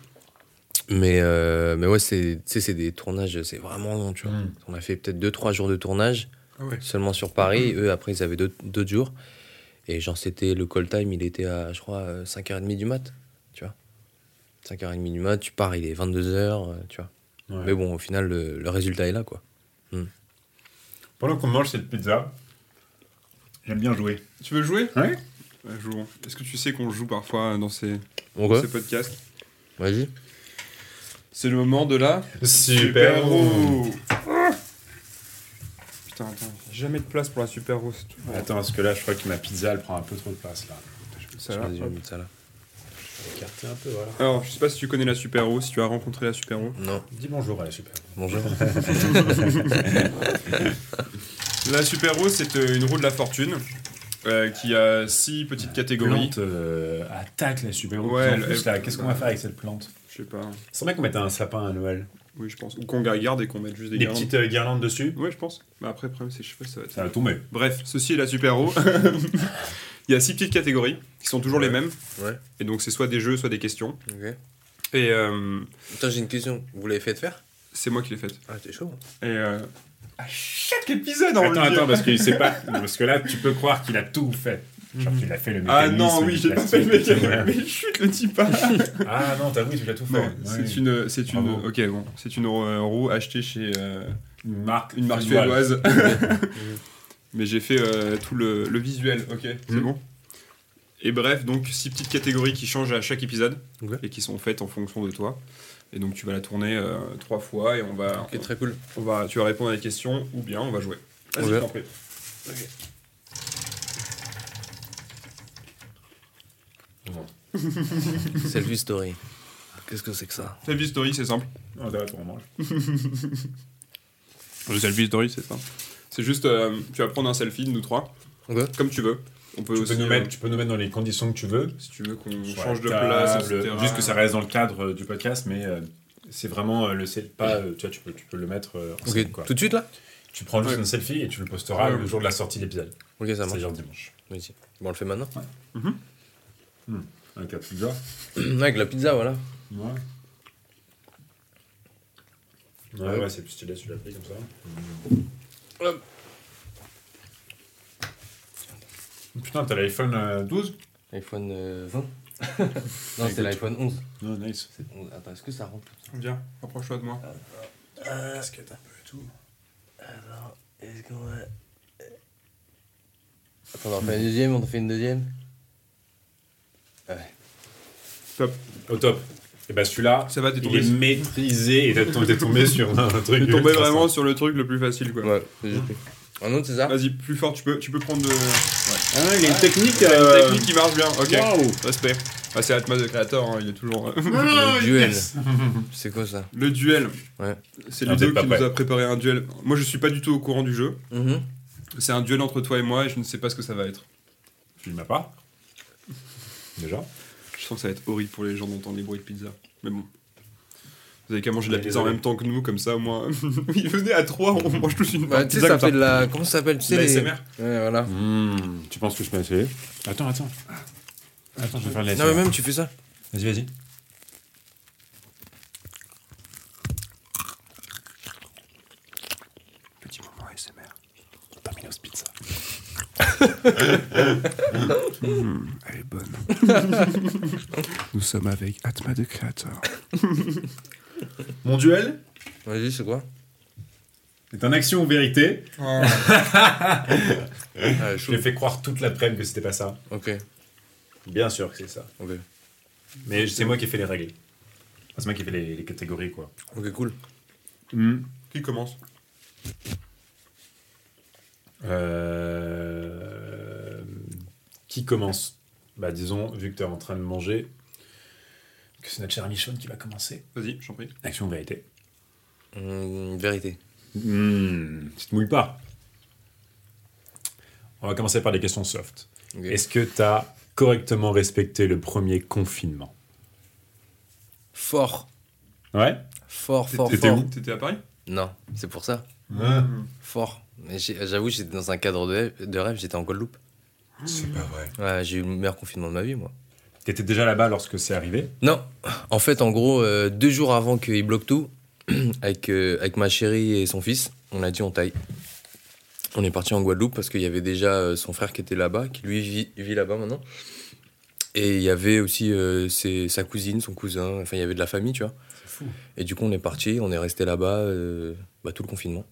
Mais, euh, mais ouais, c'est des tournages, c'est vraiment long, tu vois. Mhm. On a fait peut-être 2-3 jours de tournage. Ah ouais. seulement sur Paris. Eux, après, ils avaient d'autres jours. Et genre, c'était le call time, il était à, je crois, euh, 5h30 du mat. Tu vois 5h30 du mat, tu pars, il est 22h, tu vois. Ouais. Mais bon, au final, le, le résultat est là, quoi. Pendant qu'on mange cette pizza, j'aime bien jouer. Tu veux jouer? Ouais. Ouais, jouons. Est-ce que tu sais qu'on joue parfois dans ces, dans podcasts? Vas-y. C'est le moment de la Super roue. Ah Putain, attends, jamais de place pour la super roue. c'est tout. Attends, parce que là, je crois que ma pizza, elle prend un peu trop de place là. Ça, là. Vas-y, je vais mettre ça là. Écarter un peu, voilà. Alors, je sais pas si tu connais la super roue, si tu as rencontré la super roue. Non, Dis bonjour à la super. bonjour. <laughs> La super roue, c'est euh, une roue de la fortune euh, qui a six petites catégories. Plante euh, attaque la super Ouais, en elle- plus, là, qu'est-ce qu'on va faire avec cette plante? Je sais pas. C'est vrai qu'on mettait un sapin à Noël. Oui, je pense. Ou qu'on garde et qu'on mette juste des, Des guirlandes. petites euh, guirlandes dessus? Ouais, je pense. Mais après, le problème, c'est je sais pas si ça va être. Ça va tomber. Bref, ceci est la super roue. <laughs> Il y a six petites catégories qui sont toujours les mêmes. Ouais. Et donc, c'est soit des jeux, soit des questions. Ok. Et euh, Attends, j'ai une question. Vous l'avez fait faire? C'est moi qui l'ai faite. Ah, t'es chaud. Et euh, à chaque épisode, on Attends, attends, parce qu'il sait pas. <laughs> Parce que là, tu peux croire qu'il a tout fait. Genre qu'il a fait le Ah mécanisme. non, oui, j'ai pas fait le mécanisme. ouais. Mais chut, le pas. <laughs> Ah non, t'as vu, tu l'as tout fait. Ouais. c'est une, c'est une, Bravo. ok bon, c'est une roue achetée chez euh, Une marque. une marque suédoise. <laughs> Mais j'ai fait euh, tout le, le visuel, ok, c'est Mhm. bon. Et bref, donc six petites catégories qui changent à chaque épisode et qui sont faites en fonction de toi. Et donc tu vas la tourner euh, trois fois et on va, Ok, très cool. on va, tu vas répondre à des questions ou bien on va jouer. Vas-y, je t'en prie. Selfie <laughs> story. Qu'est-ce que c'est que ça? Selfie story, c'est simple. T'as on mange. Le selfie story, c'est ça. C'est juste, euh, tu vas prendre un selfie de nous trois, comme tu veux. On peut Tu aussi, peux, nous euh, mettre, tu peux nous mettre dans les conditions que tu veux. si tu veux qu'on change de la place, etc. Juste que ça reste dans le cadre euh, du podcast, mais euh, c'est vraiment euh, le selfie. Pas, euh, tu vois, tu peux, tu peux le mettre euh, en Ok, scène, quoi. tout de suite là Tu prends juste Ouais. un selfie et tu le posteras Ouais. le jour de la sortie de l'épisode. Ok, ça marche. C'est-à-dire dimanche. Vas-y. Bon, on le fait maintenant Avec la pizza. <clears throat> Avec la pizza, voilà. Ouais. Ouais, Ouais. ouais, c'est plus stylé, tu l'as pris comme ça. Hop. Putain, t'as l'iPhone euh, 12 iPhone euh, 20 <laughs> Non, c'est l'iPhone 11. Non, nice. C'est 11. Attends, est-ce que ça rentre Viens, rapproche-toi de moi. Casquette un peu et tout. Alors, est-ce qu'on va. Attends, on en fait une deuxième, on en fait une deuxième. Ouais. Au top. Et bah celui-là, Ça va, il est maîtrisé et t'es tombé, <laughs> sur un truc. t'es tombé vraiment sur le truc le plus facile quoi. Ouais, j'ai pris. Un autre, c'est ça Vas-y, plus fort, tu peux, tu peux prendre de. Ah, il y a une technique. Il y a euh, une technique qui marche bien, ok. Waouh. Respect. Ah, c'est Atma de créateur, hein, il est toujours. euh, Le <laughs> duel. yes. C'est quoi ça le duel. Ouais. C'est Ah, Ludo qui pas nous a préparé un duel. Moi, je suis pas du tout au courant du jeu. Mhm. C'est un duel entre toi et moi et je ne sais pas ce que ça va être. Je ne pas. Déjà. Je sens que ça va être horrible pour les gens d'entendre les bruits de pizza. Mais bon. Vous avez qu'à manger de la pizza en même temps que nous, comme ça, au moins. <laughs> Ils venaient à trois, on mange tous une Bah, tu sais, pizza ça comme fait de la. Comment ça s'appelle Tu sais, les. Ouais, voilà. Mmh, tu penses que je peux essayer? Attends, attends. Attends, je vais faire de Non, mais même, tu fais ça. Vas-y, vas-y. Petit moment ASMR. Domino's Pizza. Mmh, elle est bonne. <laughs> Nous sommes avec Atma de créateur. Mon duel Vas-y, c'est quoi? Est un action ou vérité. Ah, <laughs> Je fait croire toute l'après-midi que c'était pas ça. Ok, Bien sûr que c'est ça. ok. Mais c'est moi qui ai fait les règles. Enfin, c'est moi qui ai fait les, les catégories, quoi. Ok, cool. Qui commence? Euh, Qui commence Bah, disons, vu que tu es en train de manger, que c'est notre cher Michonne qui va commencer. Vas-y, j'en prie. Action vérité Hum, vérité. Hmm, Tu te mouilles pas. On va commencer par des questions soft. Est-ce que tu as correctement respecté le premier confinement? Fort. Ouais Fort, fort, T'étais fort. où? T'étais à Paris? Non, c'est pour ça. Hein Fort. J'avoue, j'étais dans un cadre de rêve, de rêve, j'étais en Guadeloupe. C'est pas vrai. Ouais, j'ai eu le meilleur confinement de ma vie, moi. T'étais déjà là-bas lorsque c'est arrivé? Non, en fait, en gros, euh, deux jours avant qu'il bloque tout, <clears throat> avec, euh, avec ma chérie et son fils, on a dit on taille. On est parti en Guadeloupe parce qu'il y avait déjà euh, son frère qui était là-bas, qui lui vit, vit là-bas maintenant. Et il y avait aussi euh, ses- sa cousine, son cousin, enfin il y avait de la famille, tu vois. C'est fou. Et du coup, on est parti, on est resté là-bas euh, bah, tout le confinement.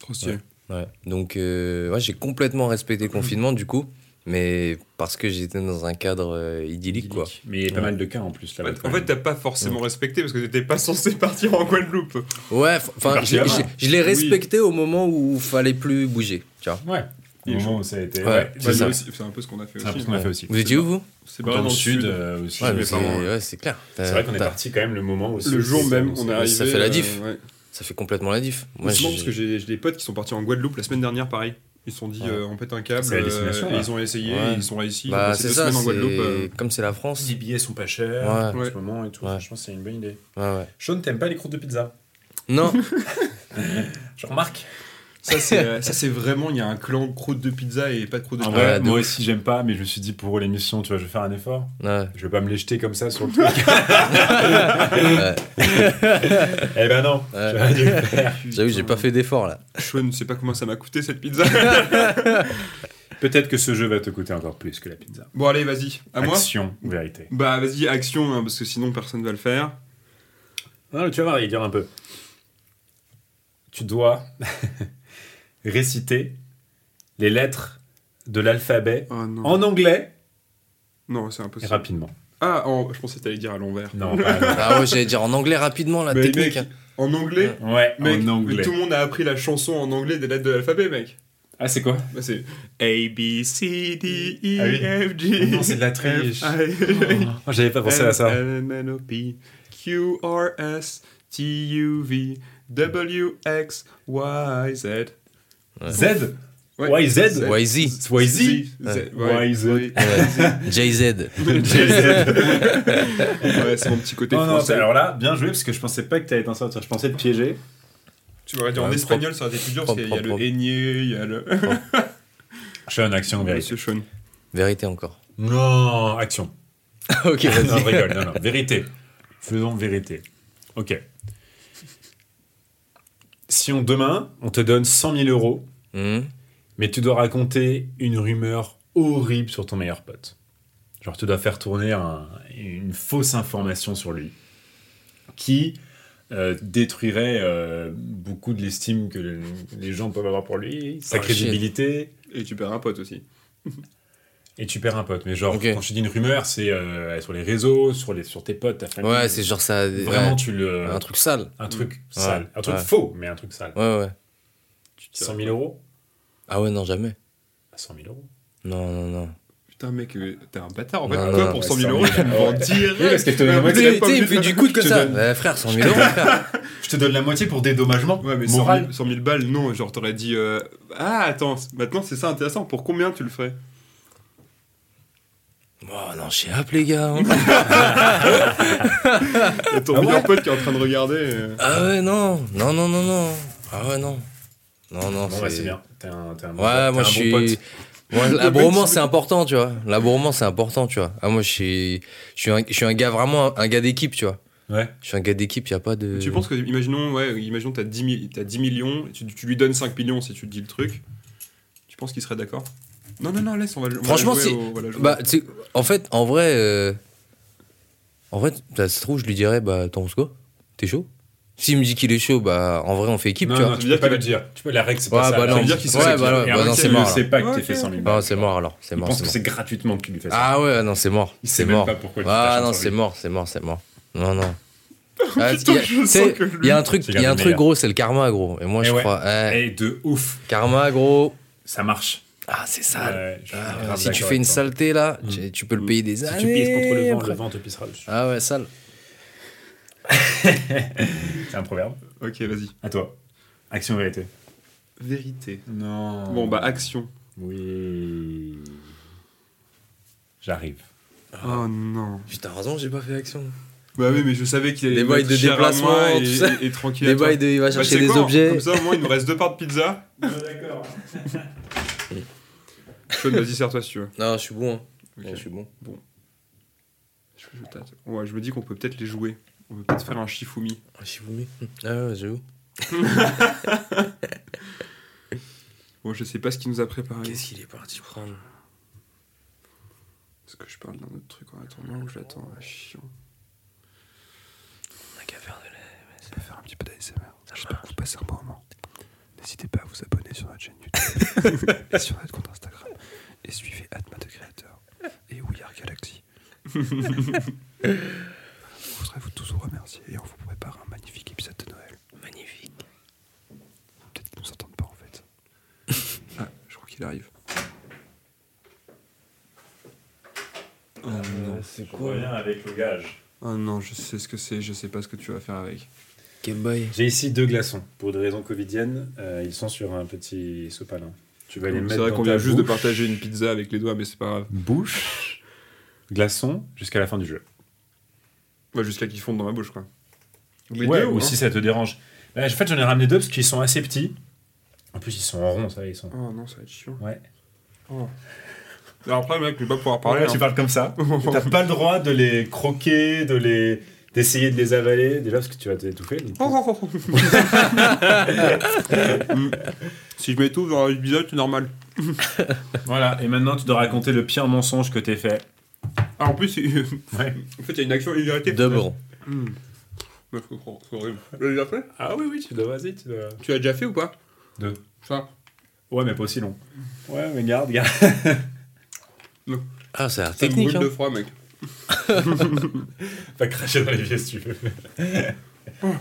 Trop stylé. Ouais. Donc, euh, ouais, j'ai complètement respecté le confinement du coup, mais parce que j'étais dans un cadre euh, idyllique, quoi. Mais il y a pas Ouais. mal de cas en plus fait, en fait, t'as pas forcément respecté parce que t'étais pas censé <laughs> partir en Guadeloupe. Ouais, enfin, je, avant. je- je l'ai respecté au moment où il fallait plus bouger, tu vois. ouais. Au Il où ça a été. Ouais. Ouais, C'est Bah, aussi, C'est un peu ce qu'on a fait aussi. ce qu'on a Ouais. fait aussi. Vous étiez où, vous? C'est Dans le dans le sud sud. euh, aussi. Ouais, c'est clair. C'est vrai qu'on est T'as- parti quand même le moment où Le jour même, on est arrivé. ça fait la euh, diff. ouais. Ça fait complètement la diff. Moi, parce que j'ai des potes qui sont partis en Guadeloupe la semaine dernière, pareil. Ils se sont dit, Ouais. euh, on pète un câble, euh, ils ont essayé, Ouais. ils sont réussis. Bah, c'est ça, en Guadeloupe. euh, comme c'est la France. Les billets sont pas chers Ouais. en ce moment et tout. Ouais. Franchement, c'est une bonne idée. Ouais, ouais. Sean, t'aimes pas les croûtes de pizza? Non, <laughs> <laughs> Je remarque. Ça, c'est <laughs> euh, ça, c'est vraiment, il y a un clan croûte de pizza et pas de croûte de pizza. Ouais, de moi ouf. aussi, j'aime pas, mais je me suis dit pour l'émission, tu vois, je vais faire un effort. ouais. Je vais pas me les jeter comme ça sur le <laughs> truc. <laughs> Eh ben non. J'avoue, j'ai pas fait d'effort là. Je sais pas comment ça m'a coûté cette pizza. Peut-être que ce jeu va te coûter encore plus que la pizza. bon, allez, vas-y. À moi Action ou vérité Bah, vas-y, action, hein, parce que sinon personne va le faire. Non, tu vas voir, il dure un peu. Tu dois réciter les lettres de l'alphabet Oh non. en anglais Non, c'est et impossible. rapidement. Ah, en- je pensais que t'allais dire à l'envers. Non, <laughs> pas Ah ouais, j'allais dire en anglais rapidement la Mais technique. mec, en anglais Ouais, Mec, en anglais. tout le monde a appris la chanson en anglais des lettres de l'alphabet, mec. Ah, c'est quoi Bah, c'est A, B, C, D, E, Ah oui. F, G. Oh non, c'est de la triche. Oh, J'avais pas pensé à ça. L, M, N, O, P, Q, R, S, T, U, V, W, X, Y, Z. Z Ouais. YZ YZ. YZ. YZ. JZ. Ouais, c'est mon petit côté Non, non, français. alors là, bien joué, parce que je pensais pas que t'allais t'en sortir. Je pensais te piéger. Tu m'aurais dit en espagnol, ça aurait été plus dur parce qu'il y a le aigné, il y a le. <laughs> Une action, vérité. Monsieur Sean. Vérité encore. Non, action. <laughs> ok, non, je vas-y. rigole, non, non. Vérité. Faisons vérité. Ok. Si on, demain, on te donne 100 000 euros, Mhm. mais tu dois raconter une rumeur horrible sur ton meilleur pote. Genre, tu dois faire tourner un- une fausse information sur lui qui euh, détruirait euh, beaucoup de l'estime que le- les gens peuvent avoir pour lui, sa Oh, crédibilité. Et tu perds un pote aussi. <laughs> Et tu perds un pote. Mais genre, quand je dis une rumeur, c'est euh, sur les réseaux, sur, les, sur tes potes, ta famille. Ouais, c'est genre ça. Vraiment, ouais, tu le. un truc sale. un truc Ouais, sale. Un truc ouais. faux, mais un truc sale. Ouais, ouais. 100 000 euros Ah ouais, non, jamais. 100 000 euros. Non, non, non. Putain, mec, euh, t'es un bâtard. En fait, Non, toi, non, pour ouais, 100 000 100 euros, 000, tu me vends direct. Oui, parce que je te donne la moitié. il fait du coup de que Je te ça. donne- frère, 100 000 euros, frère. <laughs> Je te donne la moitié pour dédommagement Ouais, mais 100 moral. 000, 100 000 balles, non. Genre, t'aurais dit. euh, Ah, attends, maintenant c'est ça intéressant. Pour combien tu le ferais Oh non, j'ai hâte, les gars. hein. <laughs> Et ton Ah meilleur ouais pote qui est en train de regarder. euh, Ah ouais, non. Non, non, non, non. Ah ouais, non. Non, non, Bon, bah, c'est bien. T'es un, t'es un bon Ouais, pote, moi je suis. pote. Moi, <laughs> Le l'abroment mec, c'est important, tu vois. L'abroment c'est important, tu vois. Ah, moi je suis, je suis, un, je suis un gars vraiment un, gars d'équipe, tu vois. Ouais. Je suis un gars d'équipe, y a pas de. Tu penses que, imaginons, ouais, imaginons, t'as 10, mi- t'as 10 millions, tu, tu lui donnes 5 millions si tu te dis le truc. Tu penses qu'il serait d'accord? Non, non, non, laisse, on va, va Franchement, la si- la. Bah, tu sais, en fait, en vrai, euh, en vrai, ça se trouve, je lui dirais, bah, t'en penses quoi T'es chaud? S'il me dit qu'il est chaud, bah, en vrai, on fait équipe, Non, tu non, vois. tu Ça veut peux pas le dire. Tu peux la règle, c'est Ouais, pas ça. bah Ça non. dire qu'il sait Ouais, bah non, bah non, c'est mort, sait pas que alors. t'es fait 100 000 Non, balles. c'est mort alors, c'est mort. pense c'est que c'est gratuitement que tu lui fais ça. Ah ouais, non, c'est mort. Il sait C'est même mort. pas pourquoi tu Ah non, c'est mort, c'est mort, c'est mort. Non, non. <laughs> Ah, il y a- je tu un truc, il y a un truc gros, c'est le karma, gros. Et moi, Eh je ouais. crois. ouais. Et de ouf. Karma, gros. Ça marche. Ah, c'est sale. Ouais, je Ah, si tu fais une saleté là, Mm. tu, tu peux le payer des Si années. tu pisses contre le vent, après. le vent te pissera dessus. Ah ouais, sale. <laughs> C'est un proverbe. Ok, vas-y. À toi. Action vérité. Vérité. Non. Bon, bah, action. Oui. J'arrive. Oh non. Putain, heureusement, j'ai pas fait action. Bah oui, mais je savais qu'il allait Des me bails de déplacement, tout et, ça. et, et tranquille. Des bails de. Il va Bah, chercher des quoi, objets. Comme ça, au moins, il nous reste deux parts de pizza. <laughs> D'accord. <laughs> Sean, vas-y, serre-toi si tu veux. Non, je suis bon. hein. Je suis bon. Je, je tâte. Ouais, je me dis qu'on peut peut-être les jouer. On peut peut-être faire un Shifumi. Ah, Shifumi. Ah ouais, j'avoue. <laughs> Bon, je sais pas ce qu'il nous a préparé. Qu'est-ce qu'il est parti prendre Est-ce que je parle d'un autre truc en attendant ou j'attends Ah, chiant. On a qu'à faire de la. Je vais faire un petit peu d'ASMR. J'espère que vous passez un bon moment. N'hésitez pas à vous abonner sur notre chaîne YouTube et <laughs> sur notre compte Instagram. Et suivez Atma de Créateur et We Are Galaxy. <laughs> vous serez vous tous vous remercier et on vous prépare un magnifique épisode de Noël. Magnifique. Peut-être qu'ils nous entendent pas en fait. <laughs> ah, je crois qu'il arrive. Oh non. c'est Je reviens avec le gage. Oh non, je sais ce que c'est, je sais pas ce que tu vas faire avec. Quel bail. J'ai ici deux glaçons. Pour des raisons covidiennes, euh, ils sont sur un petit sopalin. Tu vas les mettre C'est vrai qu'on vient juste de partager une pizza avec les doigts, mais c'est pas grave. bouche, glaçon, jusqu'à la fin du jeu. Ouais, jusqu'à qu'ils fondent dans ma bouche, quoi. Les ouais, deux, ou hein si ça te dérange. Bah, en fait, j'en ai ramené deux parce qu'ils sont assez petits. En plus, ils sont en rond, ça, ils sont. Oh non, ça va être chiant. Ouais. Oh. Alors après, mec, je vais pas pouvoir parler. Ouais, hein. tu parles comme ça. <laughs> T'as pas le droit de les croquer, de les d'essayer de les avaler déjà parce que tu vas t'étouffer. donc- <laughs> Mm. si je m'étouffe dans l'épisode, c'est normal. Voilà. Et maintenant, tu dois raconter le pire mensonge que t'aies fait. Ah, en plus, il- <laughs> Ouais. en fait, il y a une action. Mm. Ouais, faut croire, c'est horrible. Tu l'as déjà fait? Ah oui, oui, tu dois. Vas-y, tu dois. Tu l'as déjà fait ou pas? Deux. Ça Ouais, mais pas aussi long. Ouais, mais garde, garde. <laughs> Ah, c'est un Ça me technique. brûle Hein. de froid, mec. <laughs> Pas cracher dans les pieds si tu veux.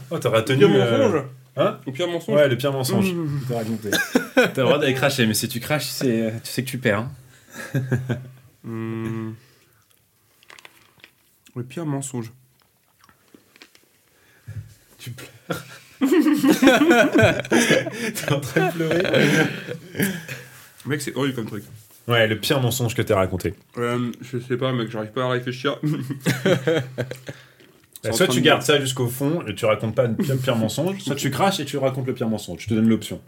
Oh, t'auras Le tenu. pire euh, mensonge Hein Le pire mensonge Ouais, le pire mensonge. Mmh. t'as raconté. T'as le droit d'aller cracher, mais si tu craches, c'est- tu sais que tu perds. hein. Hmm. Le pire mensonge. Tu pleures. <laughs> T'es en train de pleurer. Mec, c'est horrible comme truc. Ouais, le pire mensonge que t'as raconté. Euh, je sais pas, mec, j'arrive pas à réfléchir. <laughs> Soit tu de- gardes ça jusqu'au fond et tu racontes pas le pire, pire mensonge, soit tu craches et tu racontes le pire mensonge. Je te donne l'option.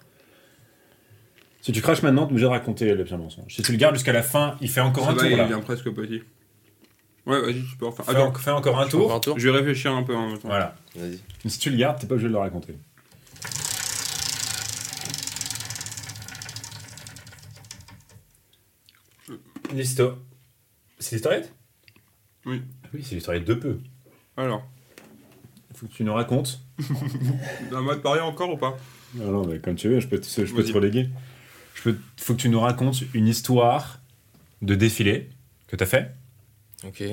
Si tu craches maintenant, t'es obligé de raconter le pire mensonge. Si tu le gardes jusqu'à la fin, il fait encore Ça un va, tour il là. vient presque petit. Ouais, vas-y, tu peux refaire. Fais, Attends, en- fais encore un tour. un tour je vais réfléchir un peu en même temps. Voilà. Vas-y. Mais si tu le gardes, t'es pas obligé de le raconter. L'histoire. C'est l'historiette? Oui. Oui, c'est l'historiette de peu. Alors, Il faut que tu nous racontes. <laughs> un mode parier encore ou pas? Non, non, mais comme tu veux, je peux te, je peux te reléguer. Je peux, faut que tu nous racontes une histoire de défilé que t'as fait, Ok.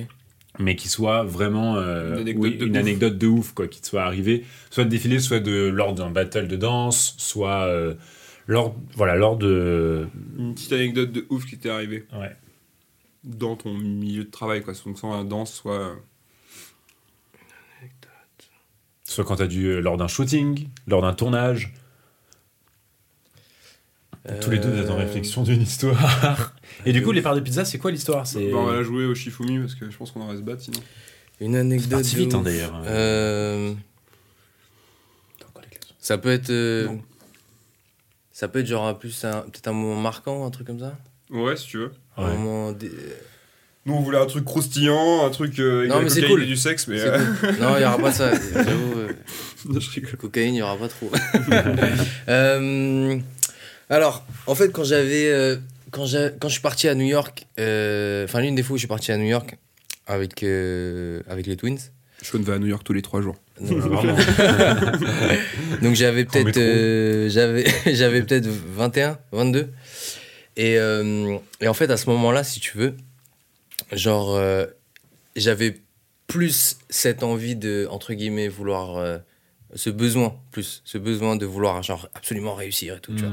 mais qui soit vraiment euh, Une anecdote oui, de une ouf. anecdote de ouf, quoi, qui te soit arrivée, soit de défilé, soit de lors d'un battle de danse, soit euh, lors, voilà, lors de, Une petite anecdote de ouf qui t'est arrivée ouais. dans ton milieu de travail, quoi. Soit la danse, soit. euh, soit quand t'as dû lors d'un shooting, lors d'un tournage. Tous les deux, vous êtes en Euh, réflexion d'une histoire. <laughs> Et du coup, les parts de pizza, c'est quoi l'histoire? C'est Bah, on va la jouer au Shifumi parce que je pense qu'on en se battre sinon. Une anecdote. de vite, hein, d'ailleurs. Euh, ça peut être. euh, Non. ça peut être genre un plus un- peut-être un moment marquant, un truc comme ça? Ouais, si tu veux. Un Ouais. moment. dé- Nous, on voulait un truc croustillant, un truc euh, avec Non, la mais c'est cocaïne cool. et du sexe, mais. C'est euh, cool. Non, il y aura pas ça. <laughs> J'avoue. euh, je rigole. Cocaïne, il n'y aura pas trop. <laughs> Alors, en fait, quand j'avais. euh, quand, j'ai- quand je suis parti à New York, euh, enfin, l'une des fois où je suis parti à New York avec, euh, avec les Twins. Sean va à New York tous les trois jours. Donc, Vraiment. <laughs> donc j'avais peut-être métro. euh, j'avais <laughs> j'avais peut-être 21, 22. Et, euh, et en fait, à ce moment-là, si tu veux, genre, euh, j'avais plus cette envie de, entre guillemets, vouloir. euh, ce besoin, plus. Ce besoin de vouloir, genre, absolument réussir et tout, tu vois.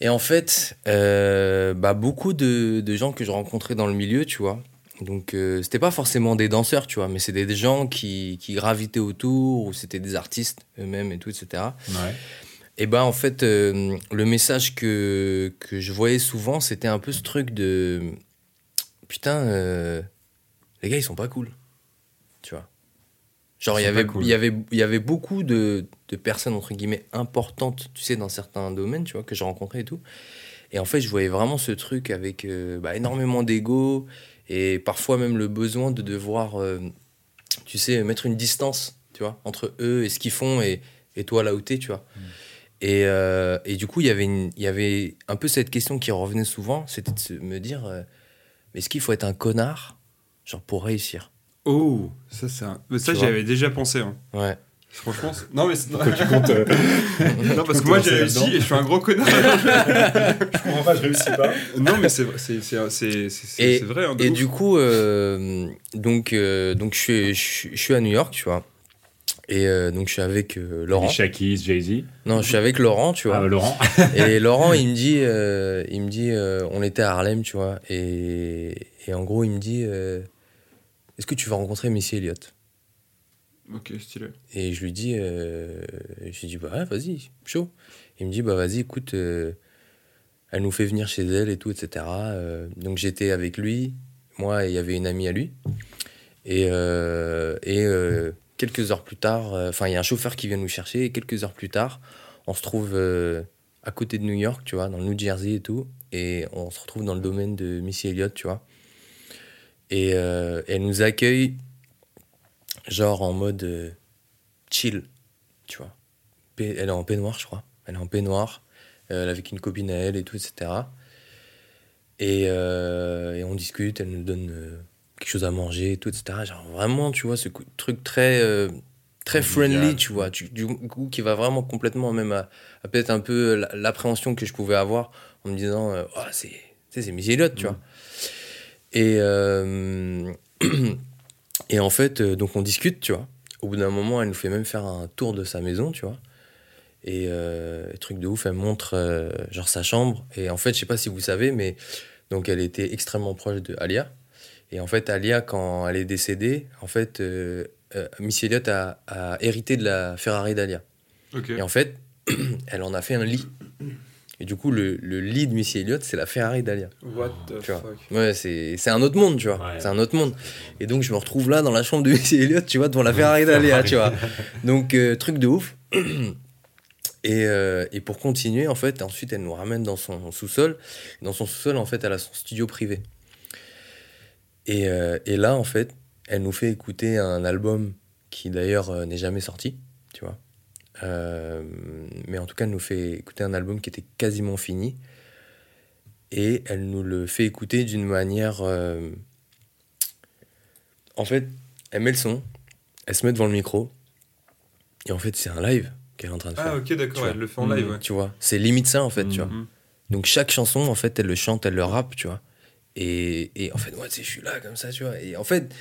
Et en fait, euh, bah, beaucoup de, de gens que je rencontrais dans le milieu, tu vois. Donc, euh, c'était pas forcément des danseurs, tu vois, mais c'était des gens qui, qui gravitaient autour, ou c'était des artistes eux-mêmes et tout, etc. Ouais. Et bah, en fait, euh, le message que, que je voyais souvent, c'était un peu ce truc de. Putain, euh, les gars, ils sont pas cool. Tu vois. Genre, il cool. y avait beaucoup de, de personnes, entre guillemets, importantes, tu sais, dans certains domaines, tu vois, que j'ai rencontrés et tout. Et en fait, je voyais vraiment ce truc avec euh, bah, énormément d'ego et parfois même le besoin de devoir, euh, tu sais, mettre une distance, tu vois, entre eux et ce qu'ils font et, et toi là où t'es, tu vois. Et, euh, et du coup, il y avait une- il y avait un peu cette question qui revenait souvent, c'était de se- me dire, euh, mais est-ce qu'il faut être un connard, genre pour réussir? Oh, ça, c'est un... ça j'y avais déjà pensé. hein. Ouais. Franchement, non, mais c'est- Quand tu comptes. euh, <laughs> non, parce que moi j'ai réussi et je suis un gros connard. <laughs> je comprends pas, je réussis pas. non, mais c'est c'est- c'est- c'est- c'est- Et- c'est vrai. hein, Et ouf. du coup, euh, donc, euh, donc je, suis, je, suis- je suis à New York, tu vois. Et euh, donc, je suis avec euh, Laurent. Shakis, Jay-Z. Non, je suis avec Laurent, tu vois. Ah, Laurent. <laughs> Et Laurent, il me dit, euh, il me dit euh, on était à Harlem, tu vois. Et, et en gros, il me dit euh, est-ce que tu vas rencontrer Missy Elliott? Ok, stylé. Et je lui dis, euh, je lui dis bah ouais, vas-y, chaud. Il me dit bah vas-y, écoute, euh, elle nous fait venir chez elle et tout, etc. Euh, donc j'étais avec lui, moi et il y avait une amie à lui. Et, et quelques heures plus tard, enfin il y a un chauffeur qui vient nous chercher et quelques heures plus tard, on se trouve à côté de New York, tu vois, dans le New Jersey et tout, et on se retrouve dans le domaine de Missy Elliott, tu vois. Et elle nous accueille genre en mode euh, chill, tu vois. Elle est en peignoir, je crois. Elle est en peignoir, euh, elle est avec une copine à elle et tout, etc. Et, euh, et on discute, elle nous donne euh, quelque chose à manger et tout, etc. Genre vraiment, tu vois, ce truc très, euh, très friendly, tu vois. Tu- du coup, qui va vraiment complètement même à, à peut-être un peu la- l'appréhension que je pouvais avoir en me disant, euh, Oh, c'est Missy Elliott, tu Mhm. vois. Et, euh, <clears throat> et en fait, euh, donc on discute, tu vois. Au bout d'un moment, elle nous fait même faire un tour de sa maison, tu vois. Et euh, truc de ouf, elle montre euh, genre sa chambre. Et en fait, je sais pas si vous savez, mais donc elle était extrêmement proche de Alia. Et en fait, Alia, quand elle est décédée, en fait, euh, Missy Elliott a, a hérité de la Ferrari d'Alia. Et en fait, <clears throat> elle en a fait un lit. Et du coup, le, le lit de Missy Elliott, c'est la Ferrari d'Alia. What the Tu vois. fuck. Ouais, c'est c'est un autre monde, tu vois. Ouais. C'est un autre monde. Et donc, je me retrouve là dans la chambre de Missy Elliott, tu vois, devant la Ferrari d'Alia, tu vois. <laughs> Donc, euh, truc de ouf. <clears throat> Et, euh, et pour continuer, en fait, ensuite, elle nous ramène dans son sous-sol. Dans son sous-sol, en fait, elle a son studio privé. Et, euh, et là, en fait, elle nous fait écouter un album qui, d'ailleurs, euh, n'est jamais sorti, tu vois. Euh, mais en tout cas, elle nous fait écouter un album qui était quasiment fini. Et elle nous le fait écouter d'une manière... euh, En fait, elle met le son, elle se met devant le micro, et en fait, c'est un live qu'elle est en train de faire. Ah, ok, d'accord, elle le fait en live, ouais. Tu vois, c'est limite ça en fait, tu vois. Mhm. Donc chaque chanson, en fait, elle le chante, elle le rappe, tu vois. Et, et en fait, moi, tu sais, je suis là comme ça, tu vois. Et en fait,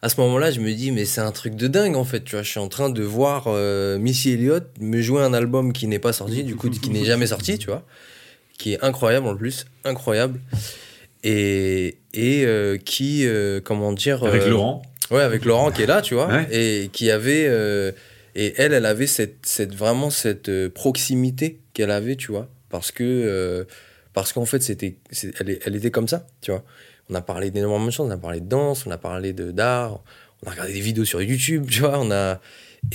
à ce moment-là, je me dis, mais c'est un truc de dingue, en fait, tu vois. Je suis en train de voir euh, Missy Elliott me jouer un album qui n'est pas sorti, du coup, qui n'est jamais sorti, tu vois. Qui est incroyable en plus, incroyable. Et, et euh, qui, euh, comment dire. Avec euh, Laurent. Ouais, avec Laurent qui est là, tu vois, Ouais. et qui avait et elle, elle avait cette, cette vraiment cette proximité qu'elle avait, tu vois, parce que parce qu'en fait c'était elle, elle était comme ça, tu vois. On a parlé d'énormément de choses, on a parlé de danse, on a parlé d'art, on a regardé des vidéos sur YouTube, tu vois, on a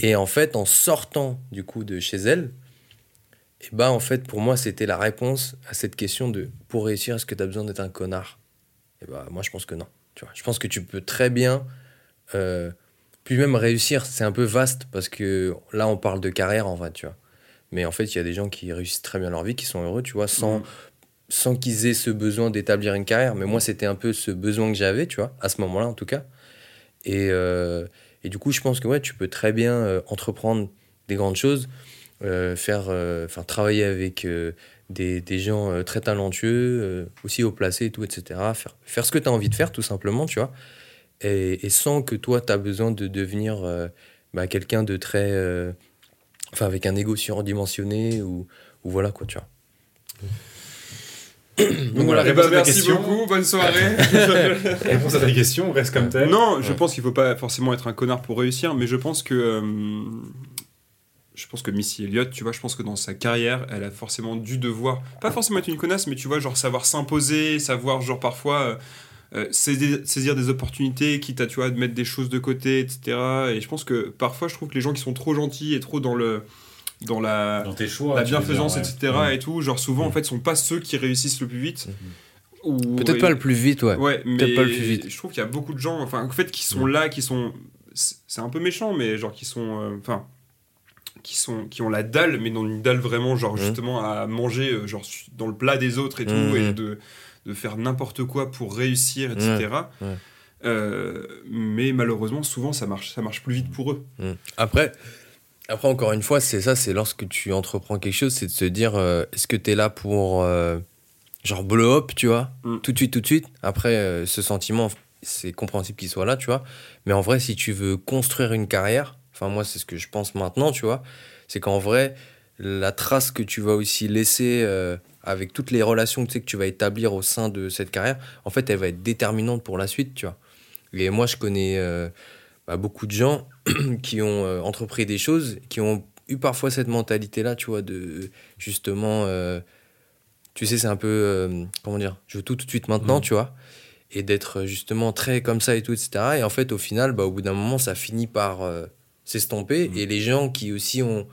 et en fait en sortant du coup de chez elle, et ben en fait pour moi c'était la réponse à cette question de pour réussir est-ce que tu as besoin d'être un connard? Et ben moi je pense que non, tu vois. Je pense que tu peux très bien euh, puis même réussir, c'est un peu vaste parce que là, on parle de carrière en vrai, tu vois. Mais en fait, il y a des gens qui réussissent très bien leur vie, qui sont heureux, tu vois, sans, Mhm. Sans qu'ils aient ce besoin d'établir une carrière. Mais moi, c'était un peu ce besoin que j'avais, tu vois, à ce moment-là en tout cas. Et, euh, et du coup, je pense que ouais, tu peux très bien euh, entreprendre des grandes choses, euh, faire, enfin, travailler avec des, des gens très talentueux, aussi haut placés et tout, etc. Faire, faire ce que tu as envie de faire, tout simplement, tu vois et, et sans que toi, tu as besoin de devenir bah, quelqu'un de très. enfin, avec un ego surdimensionné ou, ou voilà quoi, tu vois. Donc voilà, Eh ben, merci question. beaucoup, bonne soirée. <laughs> Réponse à ta question, reste comme tel. non, je Ouais. pense qu'il faut pas forcément être un connard pour réussir, mais je pense que. euh, je pense que Missy Elliott, tu vois, je pense que dans sa carrière, elle a forcément dû devoir, pas forcément être une connasse, mais tu vois, genre savoir s'imposer, savoir, genre parfois, euh, euh, saisir, saisir des opportunités, quitte à, tu vois, de mettre des choses de côté, etc. Et je pense que parfois, je trouve que les gens qui sont trop gentils et trop dans le. Dans la. Dans tes choix. la bienfaisance, dire, etc. ouais. et tout, genre souvent, en Mm. fait, sont pas ceux qui réussissent le plus vite. Ou- Peut-être pas le plus vite, ouais. Ouais, mais Peut-être pas le plus vite. je trouve qu'il y a beaucoup de gens, enfin, en fait, qui sont là, qui sont. C'est un peu méchant, mais genre qui sont. euh, Enfin. qui, sont, qui ont la dalle, mais dans une dalle vraiment, genre Mhm. justement à manger euh, genre, dans le plat des autres et tout, et de, de faire n'importe quoi pour réussir, etc. Euh, mais malheureusement, souvent, ça marche, ça marche plus vite pour eux. Mm. Après, après, encore une fois, c'est ça, c'est lorsque tu entreprends quelque chose, c'est de se dire, euh, est-ce que tu es là pour, euh, genre, blow up, tu vois, Mm. tout de suite, tout de suite. Après, euh, ce sentiment, c'est compréhensible qu'il soit là, tu vois. Mais en vrai, si tu veux construire une carrière, enfin, moi, c'est ce que je pense maintenant, tu vois, c'est qu'en vrai, la trace que tu vas aussi laisser avec toutes les relations que tu sais que tu vas établir au sein de cette carrière, en fait, elle va être déterminante pour la suite, tu vois. Et moi, je connais bah, beaucoup de gens <clears throat> qui ont euh, entrepris des choses, qui ont eu parfois cette mentalité-là, tu vois, de justement, euh, tu sais, c'est un peu, euh, comment dire, je veux tout tout de suite maintenant, Mhm. tu vois, et d'être justement très comme ça et tout, etc. Et en fait, au final, bah, au bout d'un moment, ça finit par s'estomper. Mhm. Et les gens qui aussi ont